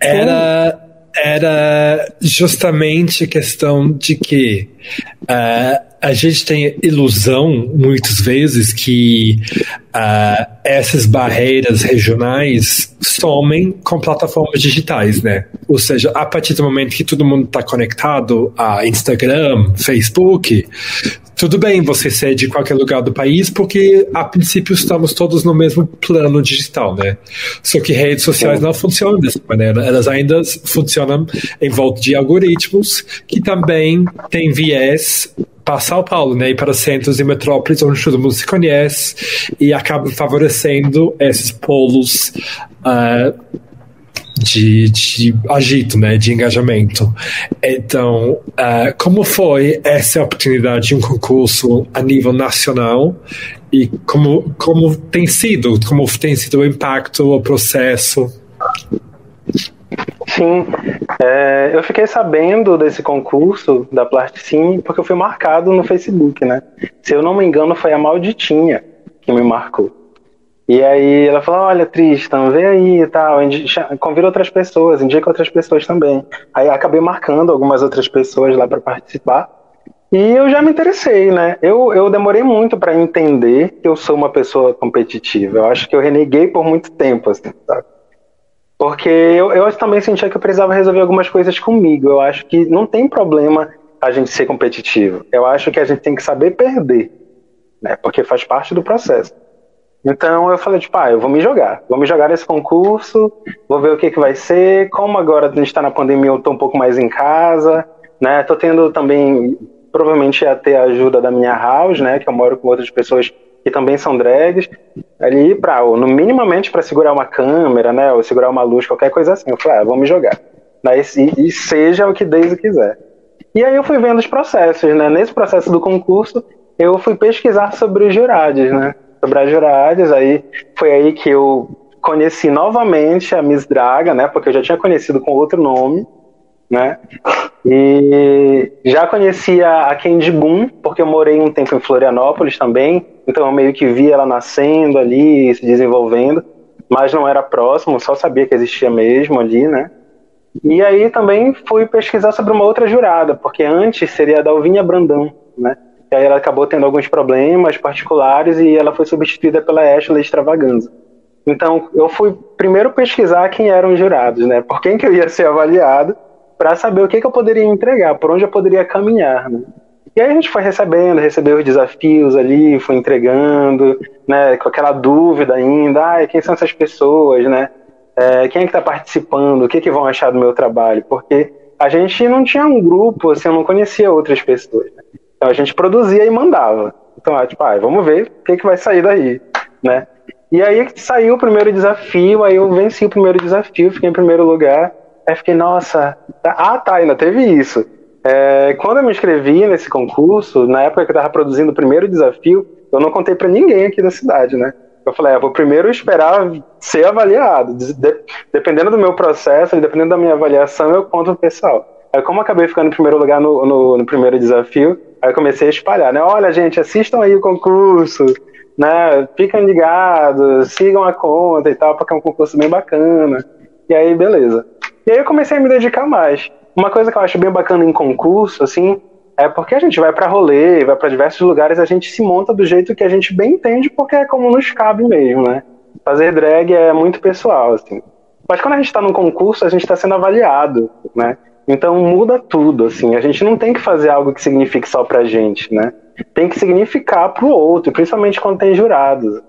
era era justamente a questão de que uh, a gente tem ilusão, muitas vezes, que uh, essas barreiras regionais somem com plataformas digitais, né? Ou seja, a partir do momento que todo mundo está conectado a Instagram, Facebook, tudo bem você ser de qualquer lugar do país, porque a princípio estamos todos no mesmo plano digital, né? Só que redes sociais não funcionam dessa maneira. Elas ainda funcionam em volta de algoritmos que também têm viés para São Paulo, né, e para centros e metrópoles onde todo mundo se conhece e acaba favorecendo esses polos uh, de, de agito, né, de engajamento. Então, uh, como foi essa oportunidade de um concurso a nível nacional e como, como tem sido, como tem sido o impacto, o processo. Sim, é, eu fiquei sabendo desse concurso da Plasticine porque eu fui marcado no Facebook, né? Se eu não me engano, foi a Malditinha que me marcou. E aí ela falou, olha, Tristan, vê aí e tal, convida outras pessoas, indica outras pessoas também. Aí acabei marcando algumas outras pessoas lá para participar. E eu já me interessei, né? Eu, eu demorei muito para entender que eu sou uma pessoa competitiva. Eu acho que eu reneguei por muito tempo, assim, sabe? Porque eu, eu também sentia que eu precisava resolver algumas coisas comigo. Eu acho que não tem problema a gente ser competitivo. Eu acho que a gente tem que saber perder, né? Porque faz parte do processo. Então eu falei, tipo, ah, eu vou me jogar. Vou me jogar nesse concurso, vou ver o que, que vai ser. Como agora a gente está na pandemia, eu tô um pouco mais em casa, né? Tô tendo também, provavelmente ia ter a ajuda da minha house, né? Que eu moro com outras pessoas que também são drags, ali para, no minimamente para segurar uma câmera, né, ou segurar uma luz, qualquer coisa assim. Eu falei, ah, me jogar. Daí, e, e seja o que Deus quiser. E aí eu fui vendo os processos, né? Nesse processo do concurso, eu fui pesquisar sobre os jurados, né? Sobre as juradas, aí foi aí que eu conheci novamente a Miss Draga, né? Porque eu já tinha conhecido com outro nome, né? E já conhecia a Candy Boom, porque eu morei um tempo em Florianópolis também, então eu meio que vi ela nascendo ali, se desenvolvendo, mas não era próximo, só sabia que existia mesmo ali, né? E aí também fui pesquisar sobre uma outra jurada, porque antes seria a Dalvinha Brandão, né? E aí ela acabou tendo alguns problemas particulares e ela foi substituída pela Ashley Extravaganza. Então eu fui primeiro pesquisar quem eram os jurados, né? Por quem que eu ia ser avaliado para saber o que, que, eu poderia entregar, por onde eu poderia caminhar. Né? E aí a gente foi recebendo, recebeu os desafios ali, foi entregando, né, com aquela dúvida ainda, ah, quem são essas pessoas, né? É, quem é que está participando? O que, que vão achar do meu trabalho? Porque a gente não tinha um grupo, assim, eu não conhecia outras pessoas. Né? Então a gente produzia e mandava. Então, ah, tipo, ah, vamos ver o que, que vai sair daí, né? E aí saiu o primeiro desafio, aí eu venci o primeiro desafio, fiquei em primeiro lugar. Aí fiquei, nossa. Ah, tá, ainda teve isso. É, quando eu me inscrevi nesse concurso, na época que eu estava produzindo o primeiro desafio, eu não contei para ninguém aqui da cidade, né? Eu falei, ah, vou primeiro esperar ser avaliado. De, dependendo do meu processo, dependendo da minha avaliação, eu conto pro pessoal. Aí, como acabei ficando em primeiro lugar no, no, no, primeiro desafio, aí eu comecei a espalhar, né? Olha, gente, assistam aí o concurso, né? Fiquem ligados, sigam a conta e tal, porque é um concurso bem bacana. E aí, beleza. E aí eu comecei a me dedicar mais. Uma coisa que eu acho bem bacana em concurso, assim, é porque a gente vai para rolê, vai para diversos lugares, a gente se monta do jeito que a gente bem entende, porque é como nos cabe mesmo, né? Fazer drag é muito pessoal, assim. Mas quando a gente está num concurso, a gente está sendo avaliado, né? Então muda tudo, assim. A gente não tem que fazer algo que signifique só pra gente, né? Tem que significar pro outro, principalmente quando tem jurados.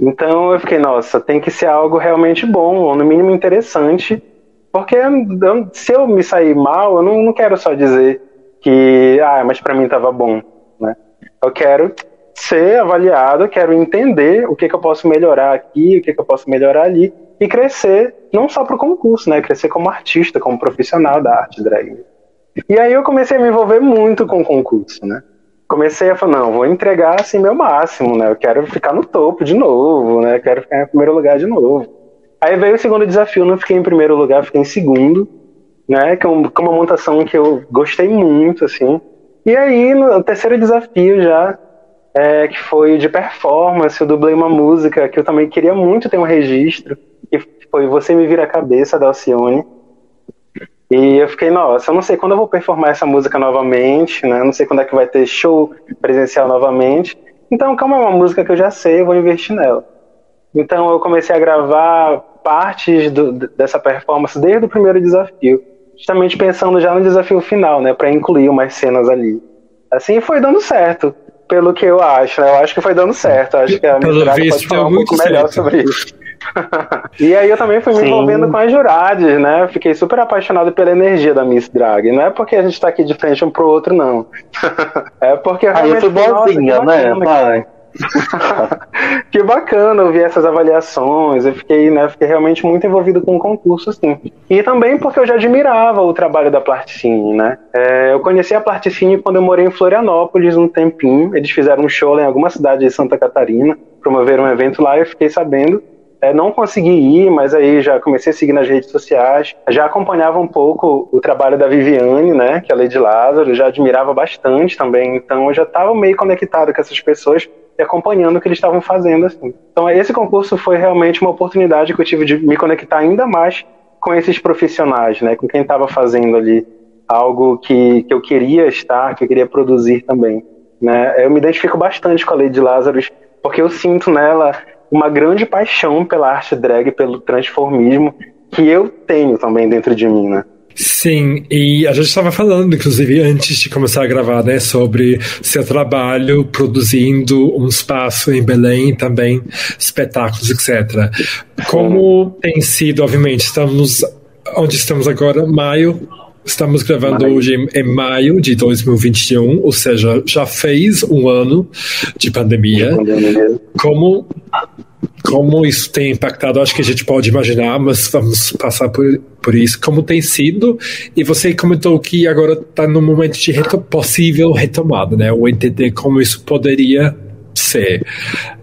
Então eu fiquei, nossa, tem que ser algo realmente bom, ou no mínimo interessante, porque se eu me sair mal, eu não, não quero só dizer que, ah, mas para mim estava bom, né? Eu quero ser avaliado, eu quero entender o que, que eu posso melhorar aqui, o que, que eu posso melhorar ali, e crescer não só para o concurso, né? Crescer como artista, como profissional da arte drag. E aí eu comecei a me envolver muito com o concurso, né? Comecei a falar, não, vou entregar assim meu máximo, né? Eu quero ficar no topo de novo, né? Eu quero ficar em primeiro lugar de novo. Aí veio o segundo desafio, não fiquei em primeiro lugar, fiquei em segundo, né? Que é uma montação que eu gostei muito, assim. E aí, no terceiro desafio já, é, que foi de performance, eu dublei uma música que eu também queria muito ter um registro, que foi Você Me Vira a Cabeça, da Alcione. E eu fiquei, nossa, eu não sei quando eu vou performar essa música novamente, né? Não sei quando é que vai ter show presencial novamente. Então, como é uma música que eu já sei, eu vou investir nela. Então eu comecei a gravar partes do, dessa performance desde o primeiro desafio, justamente pensando já no desafio final, né, para incluir umas cenas ali. Assim foi dando certo, pelo que eu acho, né? Eu acho que foi dando certo. Eu acho que a minha pode falar um pouco certo. melhor sobre isso. e aí eu também fui me envolvendo com as juradas, né? Eu fiquei super apaixonado pela energia da Miss Drag. Não é porque a gente tá aqui de frente um pro outro, não. é porque realmente. Aí eu fui boazinha, né, pai? que bacana ouvir essas avaliações. Eu fiquei, né, fiquei realmente muito envolvido com o concurso, assim. E também porque eu já admirava o trabalho da Plasticine, né? É, eu conheci a Plasticine quando eu morei em Florianópolis um tempinho. Eles fizeram um show lá em alguma cidade de Santa Catarina, promoveram um evento lá e eu fiquei sabendo. É, não consegui ir, mas aí já comecei a seguir nas redes sociais. Já acompanhava um pouco o trabalho da Viviane, né, que é a Lady Lázaro, já admirava bastante também. Então eu já estava meio conectado com essas pessoas e acompanhando o que eles estavam fazendo. Assim. Então esse concurso foi realmente uma oportunidade que eu tive de me conectar ainda mais com esses profissionais, né, com quem estava fazendo ali algo que, que eu queria estar, que eu queria produzir também. Né? Eu me identifico bastante com a Lady Lázaro, porque eu sinto nela uma grande paixão pela arte drag, pelo transformismo, que eu tenho também dentro de mim, né? Sim, e a gente estava falando, inclusive, antes de começar a gravar, né, sobre seu trabalho produzindo um espaço em Belém, também espetáculos, etc. Como tem sido, obviamente, estamos onde estamos agora, maio, Estamos gravando hoje em, em, maio de 2021, ou seja, já fez um ano de pandemia. Como, como isso tem impactado? Acho que a gente pode imaginar, mas vamos passar por, por isso. Como tem sido? E você comentou que agora está no momento de reto possível retomada, né? Ou entender como isso poderia ser.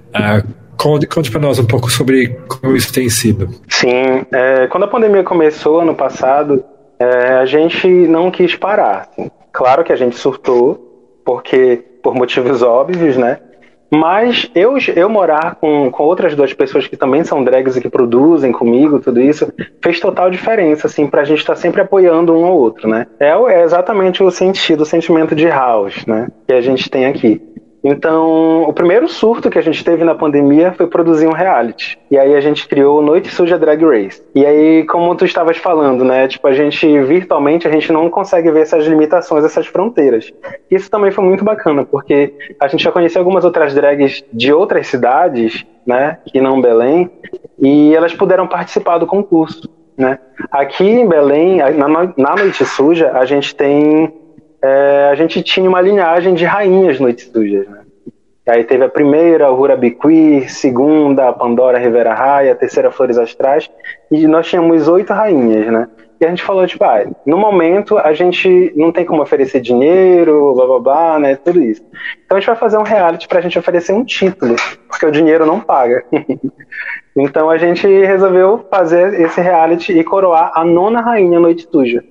Uh, Conte, conte para nós um pouco sobre como isso tem sido. Sim, é, quando a pandemia começou ano passado, é, a gente não quis parar. Claro que a gente surtou, porque por motivos óbvios, né? Mas eu, eu morar com, com outras duas pessoas que também são drags e que produzem comigo, tudo isso, fez total diferença, assim, pra gente estar tá sempre apoiando um ao outro, né? É, é exatamente o sentido, o sentimento de house, né? Que a gente tem aqui. Então, o primeiro surto que a gente teve na pandemia foi produzir um reality. E aí a gente criou Noite Suja Drag Race. E aí, como tu estavas falando, né? Tipo, a gente virtualmente a gente não consegue ver essas limitações, essas fronteiras. Isso também foi muito bacana, porque a gente já conhecia algumas outras drags de outras cidades, né? Que não Belém, e elas puderam participar do concurso. Né? Aqui em Belém, na, na Noite Suja, a gente tem é, a gente tinha uma linhagem de rainhas noites sujas, né? Aí teve a primeira, Rura Biquir, segunda, Pandora Rivera Raia, terceira, Flores Astrais, e nós tínhamos oito rainhas, né? E a gente falou, tipo, ah, no momento a gente não tem como oferecer dinheiro, blá blá blá, né? Tudo isso. Então a gente vai fazer um reality pra gente oferecer um título, porque o dinheiro não paga. então a gente resolveu fazer esse reality e coroar a nona rainha Noite Suja.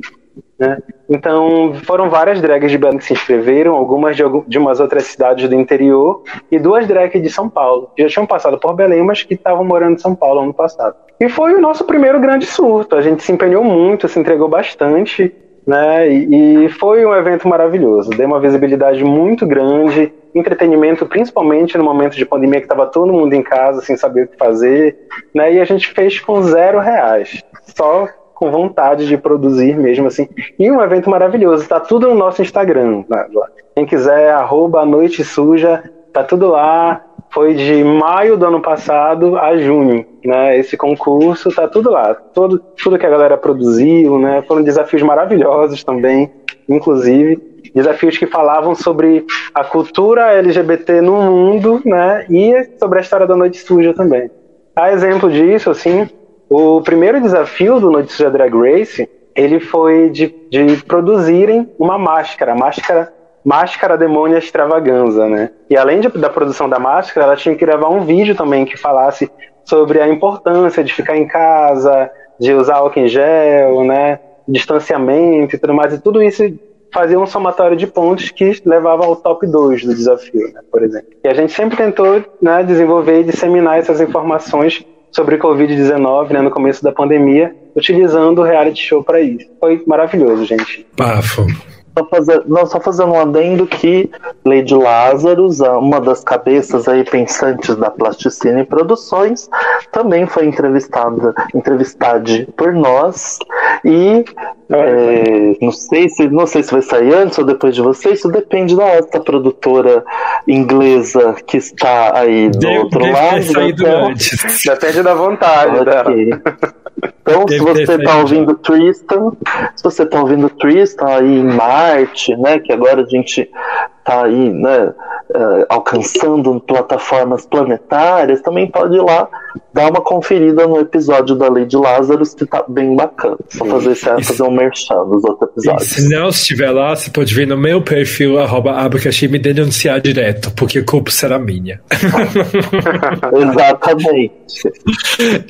Né? Então, foram várias drags de Belém que se inscreveram, algumas de, de umas outras cidades do interior, e duas drags de São Paulo, que já tinham passado por Belém, mas que estavam morando em São Paulo ano passado. E foi o nosso primeiro grande surto. A gente se empenhou muito, se entregou bastante, né? E, e foi um evento maravilhoso. Deu uma visibilidade muito grande, entretenimento, principalmente no momento de pandemia que estava todo mundo em casa sem saber o que fazer, né? E a gente fez com zero reais. Só com vontade de produzir mesmo, assim. E um evento maravilhoso, tá tudo no nosso Instagram. Né? Quem quiser, arroba Noite Suja, tá tudo lá. Foi de maio do ano passado a junho, né? Esse concurso tá tudo lá. Todo, tudo que a galera produziu, né? Foram desafios maravilhosos também, inclusive. Desafios que falavam sobre a cultura LGBT no mundo, né? E sobre a história da Noite Suja também. A exemplo disso, assim, o primeiro desafio do Notícia Drag Race, ele foi de, de produzirem uma máscara, máscara Máscara Demônia Extravaganza, né? E além de, da produção da máscara, ela tinha que gravar um vídeo também que falasse sobre a importância de ficar em casa, de usar álcool em gel, né? Distanciamento e tudo mais. E tudo isso fazia um somatório de pontos que levava ao top 2 do desafio, né, por exemplo. E a gente sempre tentou né, desenvolver e disseminar essas informações sobre Covid-19, né, no começo da pandemia, utilizando o reality show para isso. Foi maravilhoso, gente. Bafo. Só, fazer, não, só fazendo um adendo que Lady Lazarus, uma das cabeças aí pensantes da Plasticine Produções, também foi entrevistada, entrevistada por nós e é, não sei se não sei se vai sair antes ou depois de você, isso depende da outra produtora inglesa que está aí do deve, outro deve lado. Então, depende da vontade okay. dela. Então, se você está ouvindo Tristan, se você está ouvindo Tristan aí em Marte, né, que agora a gente tá aí, né, uh, alcançando plataformas planetárias, também pode ir lá dar uma conferida no episódio da Lady Lazarus, que tá bem bacana. Só fazer, esse, fazer um merchan dos outros episódios. E se não estiver lá, você pode vir no meu perfil, arroba e me denunciar direto, porque a culpa será minha. Exatamente.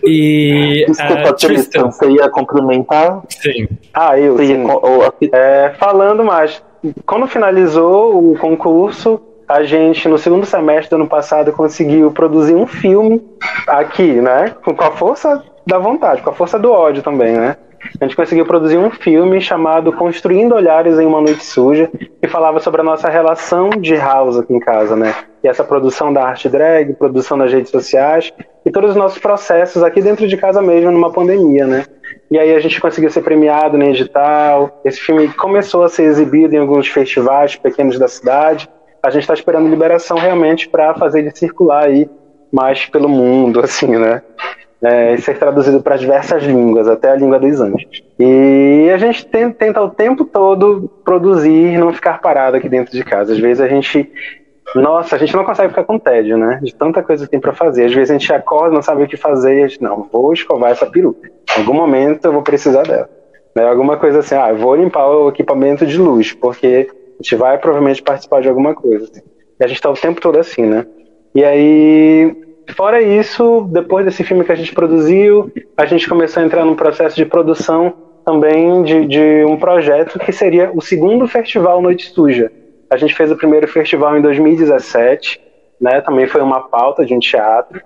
E, Desculpa, uh, Tristan, você ia complementar? Sim. Ah, eu, sim. Ia, é, falando mais quando finalizou o concurso, a gente, no segundo semestre do ano passado, conseguiu produzir um filme aqui, né? Com a força da vontade, com a força do ódio também, né? A gente conseguiu produzir um filme chamado Construindo Olhares em uma Noite Suja, que falava sobre a nossa relação de house aqui em casa, né? E essa produção da arte drag, produção das redes sociais e todos os nossos processos aqui dentro de casa mesmo, numa pandemia, né? E aí a gente conseguiu ser premiado no edital. Esse filme começou a ser exibido em alguns festivais pequenos da cidade. A gente está esperando liberação realmente para fazer ele circular aí mais pelo mundo, assim, né? É, e ser traduzido para diversas línguas, até a língua dos anjos. E a gente tenta o tempo todo produzir, não ficar parado aqui dentro de casa. Às vezes a gente nossa, a gente não consegue ficar com tédio, né? De tanta coisa que tem para fazer. Às vezes a gente acorda, não sabe o que fazer, e a gente, não, vou escovar essa peruca. Em algum momento eu vou precisar dela. Né? Alguma coisa assim, ah, vou limpar o equipamento de luz, porque a gente vai provavelmente participar de alguma coisa. Assim. E a gente tá o tempo todo assim, né? E aí, fora isso, depois desse filme que a gente produziu, a gente começou a entrar num processo de produção também de, de um projeto que seria o segundo festival Noite Suja a gente fez o primeiro festival em 2017, né? Também foi uma pauta de um teatro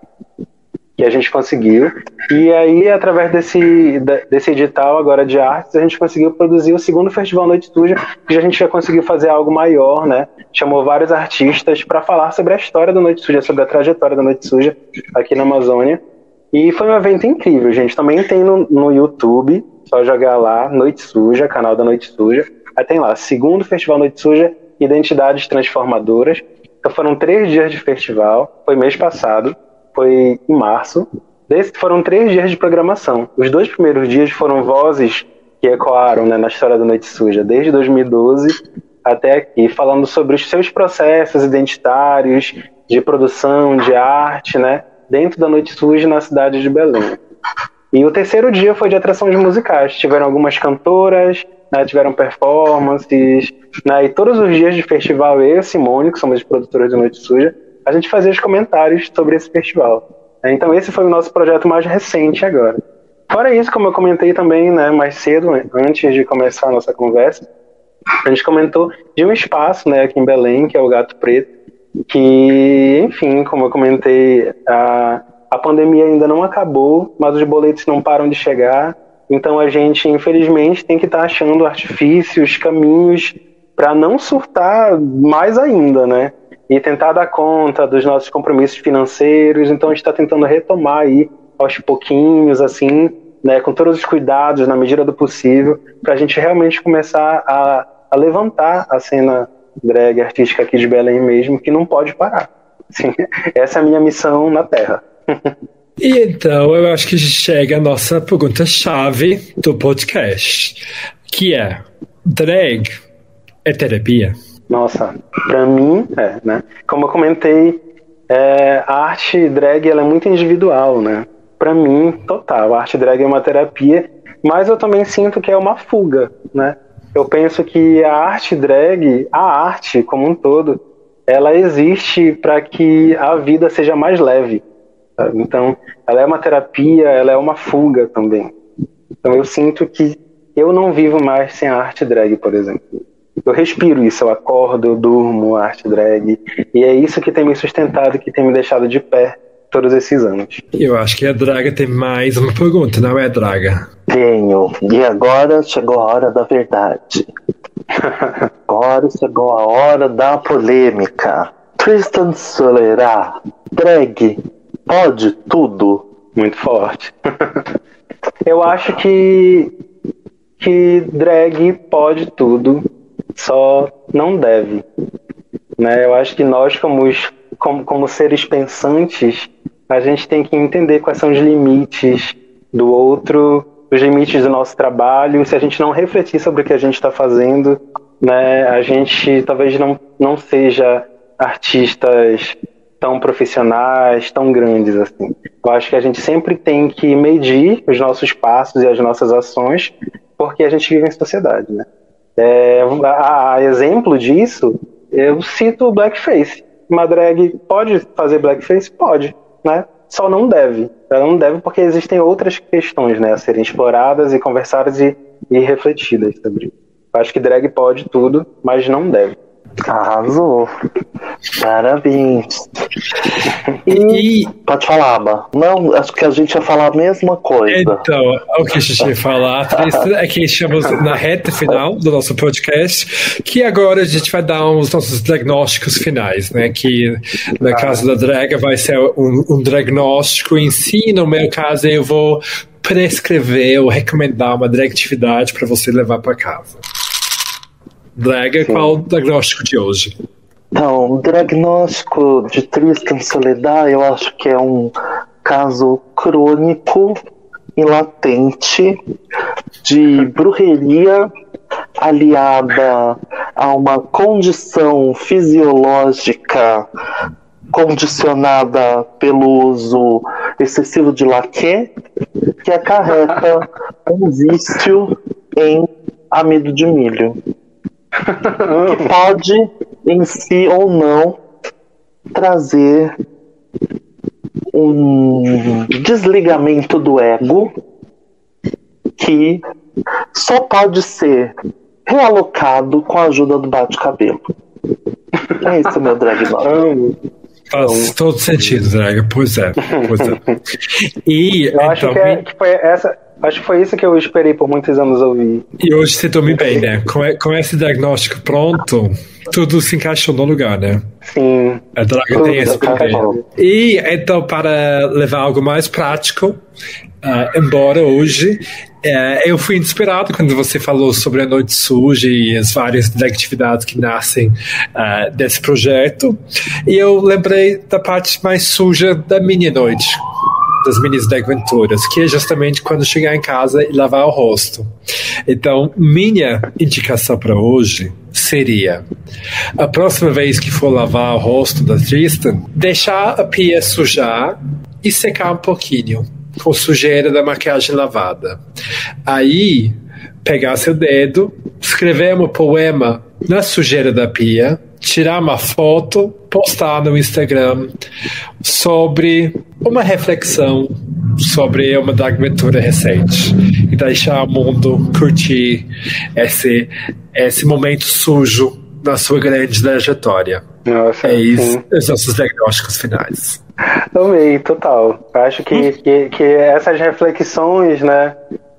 que a gente conseguiu. E aí, através desse, desse edital agora de artes, a gente conseguiu produzir o segundo Festival Noite Suja, que a gente já conseguiu fazer algo maior, né? Chamou vários artistas para falar sobre a história da Noite Suja, sobre a trajetória da Noite Suja aqui na Amazônia. E foi um evento incrível, gente. Também tem no, no YouTube, só jogar lá, Noite Suja, canal da Noite Suja. Aí tem lá, segundo Festival Noite Suja, Identidades Transformadoras. Então foram três dias de festival, foi mês passado, foi em março. Desse, foram três dias de programação. Os dois primeiros dias foram vozes que ecoaram né, na história da Noite Suja, desde 2012 até aqui, falando sobre os seus processos identitários de produção, de arte, né, dentro da Noite Suja na cidade de Belém. E o terceiro dia foi de atrações musicais. Tiveram algumas cantoras, né, tiveram performances, né, e todos os dias de festival, eu e Simone, que somos as produtoras de Noite Suja, a gente fazia os comentários sobre esse festival. Então esse foi o nosso projeto mais recente agora. Fora isso, como eu comentei também né, mais cedo, antes de começar a nossa conversa, a gente comentou de um espaço né, aqui em Belém, que é o Gato Preto, que, enfim, como eu comentei, a, a pandemia ainda não acabou, mas os boletos não param de chegar. Então a gente, infelizmente, tem que estar tá achando artifícios, caminhos para não surtar mais ainda, né? E tentar dar conta dos nossos compromissos financeiros. Então a gente está tentando retomar aí aos pouquinhos, assim, né, com todos os cuidados na medida do possível, para a gente realmente começar a, a, levantar a cena drag artística aqui de Belém mesmo, que não pode parar. Assim, essa é a minha missão na Terra. E então eu acho que chega a nossa pergunta-chave do podcast, que é: drag é terapia? Nossa, para mim é, né? Como eu comentei, é, a arte drag ela é muito individual, né? Para mim, total, a arte drag é uma terapia, mas eu também sinto que é uma fuga, né? Eu penso que a arte drag, a arte como um todo, ela existe para que a vida seja mais leve então, ela é uma terapia, ela é uma fuga também. Então, eu sinto que eu não vivo mais sem a arte drag, por exemplo. Eu respiro isso, eu acordo, eu durmo a arte drag. E é isso que tem me sustentado, que tem me deixado de pé todos esses anos. Eu acho que a Draga tem mais uma pergunta, não é, Draga? Tenho. E agora chegou a hora da verdade. agora chegou a hora da polêmica. Tristan Solerá, drag pode tudo. Muito forte. Eu acho que que drag pode tudo, só não deve. Né? Eu acho que nós, como, como, como seres pensantes, a gente tem que entender quais são os limites do outro, os limites do nosso trabalho. Se a gente não refletir sobre o que a gente está fazendo, né, a gente talvez não, não seja artistas tão profissionais, tão grandes assim. Eu acho que a gente sempre tem que medir os nossos passos e as nossas ações, porque a gente vive em sociedade, né? É, a, a, exemplo disso, eu cito o blackface. Uma drag pode fazer blackface? Pode, né? Só não deve. Ela não deve porque existem outras questões, né, a serem exploradas e conversadas e, e refletidas sobre. Acho que drag pode tudo, mas não deve. Arrasou. Parabéns. E, e, Pode falar, Aba. Não, acho que a gente ia falar a mesma coisa. Então, o que a gente ia falar é que estamos na reta final do nosso podcast, que agora a gente vai dar os nossos diagnósticos finais, né? Que na caso da drag vai ser um, um diagnóstico em si, no meu caso eu vou prescrever ou recomendar uma drag atividade para você levar para casa. Drag, Sim. qual o diagnóstico de hoje? Então, o diagnóstico de Tristan Soledad, eu acho que é um caso crônico e latente de bruxeria aliada a uma condição fisiológica condicionada pelo uso excessivo de laque, que acarreta um vício em amido de milho que pode em si ou não trazer um desligamento do ego que só pode ser realocado com a ajuda do bate-cabelo. É isso, meu drag Faz todo sentido, Draga. Pois é, pois é. E, Eu então, acho que, é, que foi essa, Acho que foi isso que eu esperei por muitos anos ouvir. E hoje você dorme bem, né? Com, com esse diagnóstico pronto, tudo se encaixou no lugar, né? Sim. A droga tem esse poder. E então, para levar algo mais prático, uh, embora hoje uh, eu fui inspirado quando você falou sobre a Noite Suja e as várias atividades que nascem uh, desse projeto, e eu lembrei da parte mais suja da minha noite das minis da aventuras, que é justamente quando chegar em casa e lavar o rosto. Então, minha indicação para hoje seria a próxima vez que for lavar o rosto da Tristan, deixar a pia sujar e secar um pouquinho com sujeira da maquiagem lavada. Aí, pegar seu dedo, escrever um poema na sujeira da pia, tirar uma foto, postar no Instagram sobre uma reflexão sobre uma aventura recente e deixar o mundo curtir esse, esse momento sujo na sua grande trajetória. Nossa, é isso, os nossos diagnósticos finais. Amei, total. Acho que, que, que essas reflexões, né,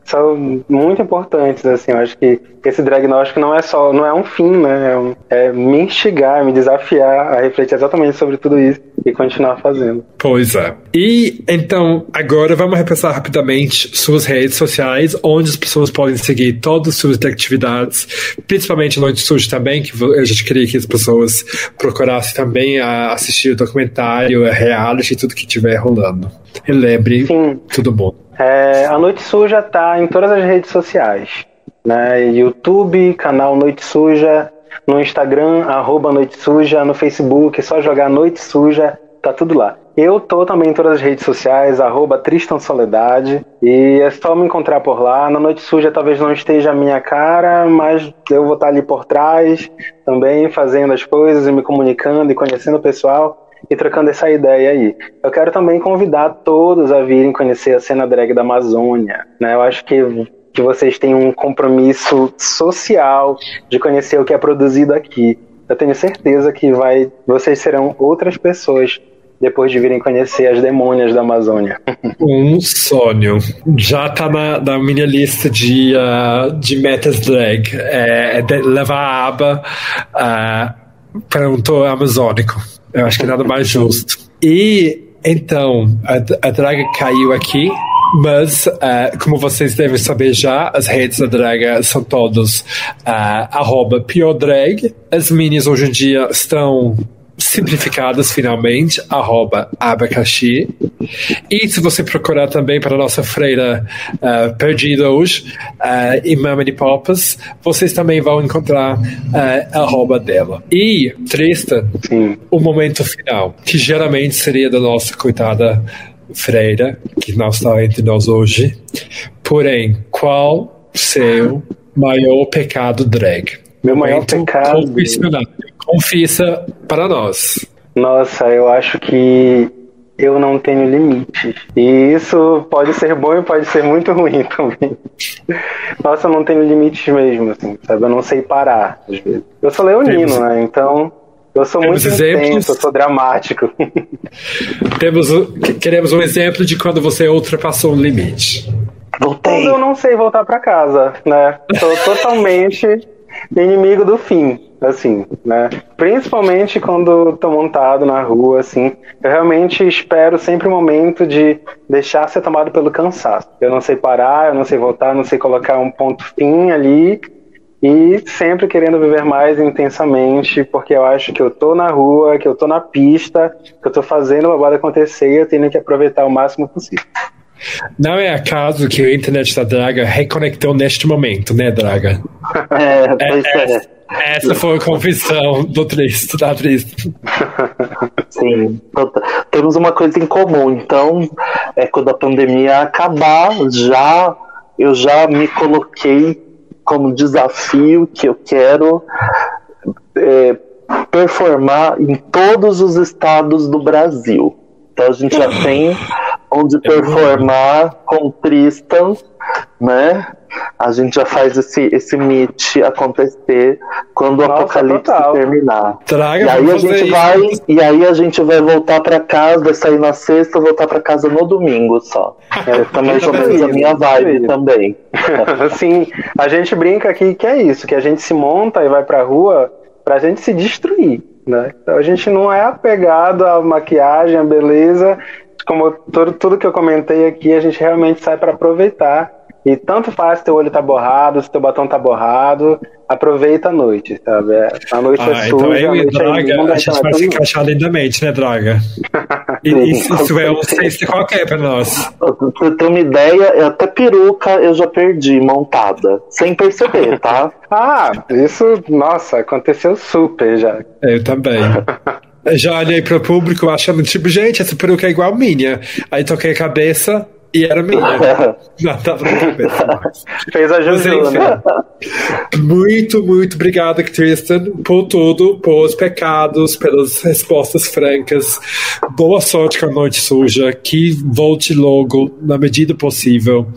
são muito importantes, assim, eu acho que esse diagnóstico não é só, não é um fim, né, é, um, é me instigar, me desafiar a refletir exatamente sobre tudo isso e continuar fazendo. Pois é. E então, agora vamos repassar rapidamente suas redes sociais, onde as pessoas podem seguir todas as suas atividades, principalmente no Noite Sujo também, que a gente queria que as pessoas procurassem também a assistir o documentário, a reality, tudo que estiver rolando. E lembre, Sim. tudo bom. É, a Noite Suja tá em todas as redes sociais. Né? YouTube, canal Noite Suja, no Instagram, arroba Noite Suja, no Facebook, é só jogar Noite Suja, tá tudo lá. Eu tô também em todas as redes sociais, arroba Tristan Soledade, e é só me encontrar por lá. Na Noite Suja talvez não esteja a minha cara, mas eu vou estar ali por trás também, fazendo as coisas e me comunicando e conhecendo o pessoal e trocando essa ideia aí. Eu quero também convidar todos a virem conhecer a cena drag da Amazônia. Né? Eu acho que, que vocês têm um compromisso social de conhecer o que é produzido aqui. Eu tenho certeza que vai, vocês serão outras pessoas depois de virem conhecer as demônias da Amazônia. Um sonho. Já tá na, na minha lista de, uh, de metas drag. É, é levar a aba uh, para um tour amazônico. Eu acho que nada mais justo. E então, a, a draga caiu aqui, mas, uh, como vocês devem saber já, as redes da Draga são todos uh, arroba As minis hoje em dia estão simplificadas finalmente, arroba abacaxi. E se você procurar também para a nossa freira uh, perdida hoje, uh, e Mamany Popas, vocês também vão encontrar uh, a arroba dela. E, Tristan, Sim. o momento final, que geralmente seria da nossa coitada freira, que não está entre nós hoje. Porém, qual seu maior pecado drag? Meu maior pecado. Confissa para nós. Nossa, eu acho que eu não tenho limites. E isso pode ser bom e pode ser muito ruim também. Nossa, eu não tenho limites mesmo, assim, sabe? Eu não sei parar, às vezes. Eu sou leonino, Temos... né? Então, eu sou Temos muito exemplos... intenso, eu sou dramático. Temos, queremos um exemplo de quando você ultrapassou um limite. Voltei. Quando eu não sei voltar para casa, né? Sou totalmente inimigo do fim, assim, né? Principalmente quando tô montado na rua, assim, eu realmente espero sempre o momento de deixar ser tomado pelo cansaço. Eu não sei parar, eu não sei voltar, eu não sei colocar um ponto fim ali e sempre querendo viver mais intensamente, porque eu acho que eu tô na rua, que eu tô na pista, que eu tô fazendo a babada acontecer e eu tenho que aproveitar o máximo possível. Não é acaso que a internet da Draga reconectou neste momento, né, Draga? É, pois é. é. Essa, essa foi a confissão do triste, da triste. Sim, temos uma coisa em comum. Então, é quando a pandemia acabar, já eu já me coloquei como desafio que eu quero é, performar em todos os estados do Brasil. Então a gente já tem onde é performar com Tristan, né? A gente já faz esse, esse meet acontecer quando Nossa, o apocalipse total. terminar. Traga e aí a gente isso. vai e aí a gente vai voltar para casa, vai sair na sexta, voltar para casa no domingo só. É, tá mais ou menos a minha vibe também. Assim, a gente brinca aqui que é isso, que a gente se monta e vai pra rua pra gente se destruir. Né? Então a gente não é apegado à maquiagem, à beleza, como tudo, tudo que eu comentei aqui, a gente realmente sai para aproveitar. E tanto faz se teu olho tá borrado, se teu batom tá borrado, aproveita a noite, sabe? É, a noite é ah, é então suja, eu e é Draga, é a gente vai se encaixar lindamente, né, Draga? E, isso, isso é um sexto qualquer pra nós. Pra ter uma ideia, até peruca eu já perdi montada, sem perceber, tá? ah, isso, nossa, aconteceu super já. Eu também. já olhei pro público achando, tipo, gente, essa peruca é igual a minha. Aí toquei a cabeça e era minha. Não tava na cabeça. Fez a Juju, né? Muito, muito obrigado, Tristan, por tudo, por pecados, pelas respostas francas. Boa sorte com a noite suja. Que volte logo, na medida possível.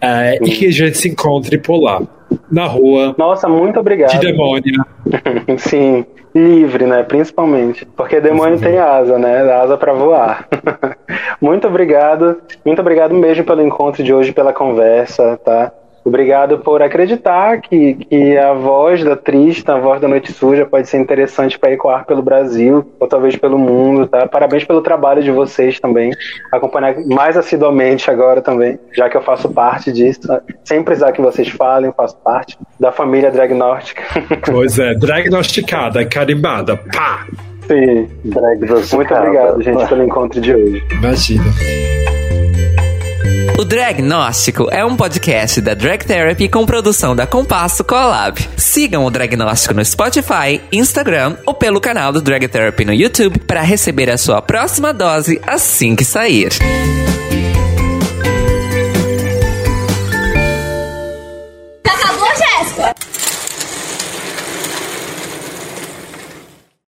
É, e que a gente se encontre por lá, na rua. Nossa, muito obrigado. De demônia. Sim livre, né? Principalmente. Porque demônio tem asa, né? Asa para voar. muito obrigado. Muito obrigado mesmo pelo encontro de hoje, pela conversa, tá? Obrigado por acreditar que, que a voz da Trista, a voz da Noite Suja, pode ser interessante para ecoar pelo Brasil, ou talvez pelo mundo, tá? Parabéns pelo trabalho de vocês também. Acompanhar mais assiduamente agora também, já que eu faço parte disso. Sem precisar que vocês falem, eu faço parte da família Dragnóstica. Pois é, Dragnosticada, carimbada, pá! Sim, Dragnosticada. Muito obrigado, gente, pelo encontro de hoje. Imagina. O Dragnóstico é um podcast da Drag Therapy com produção da Compasso Collab. Sigam o Dragnóstico no Spotify, Instagram ou pelo canal do Drag Therapy no YouTube para receber a sua próxima dose assim que sair.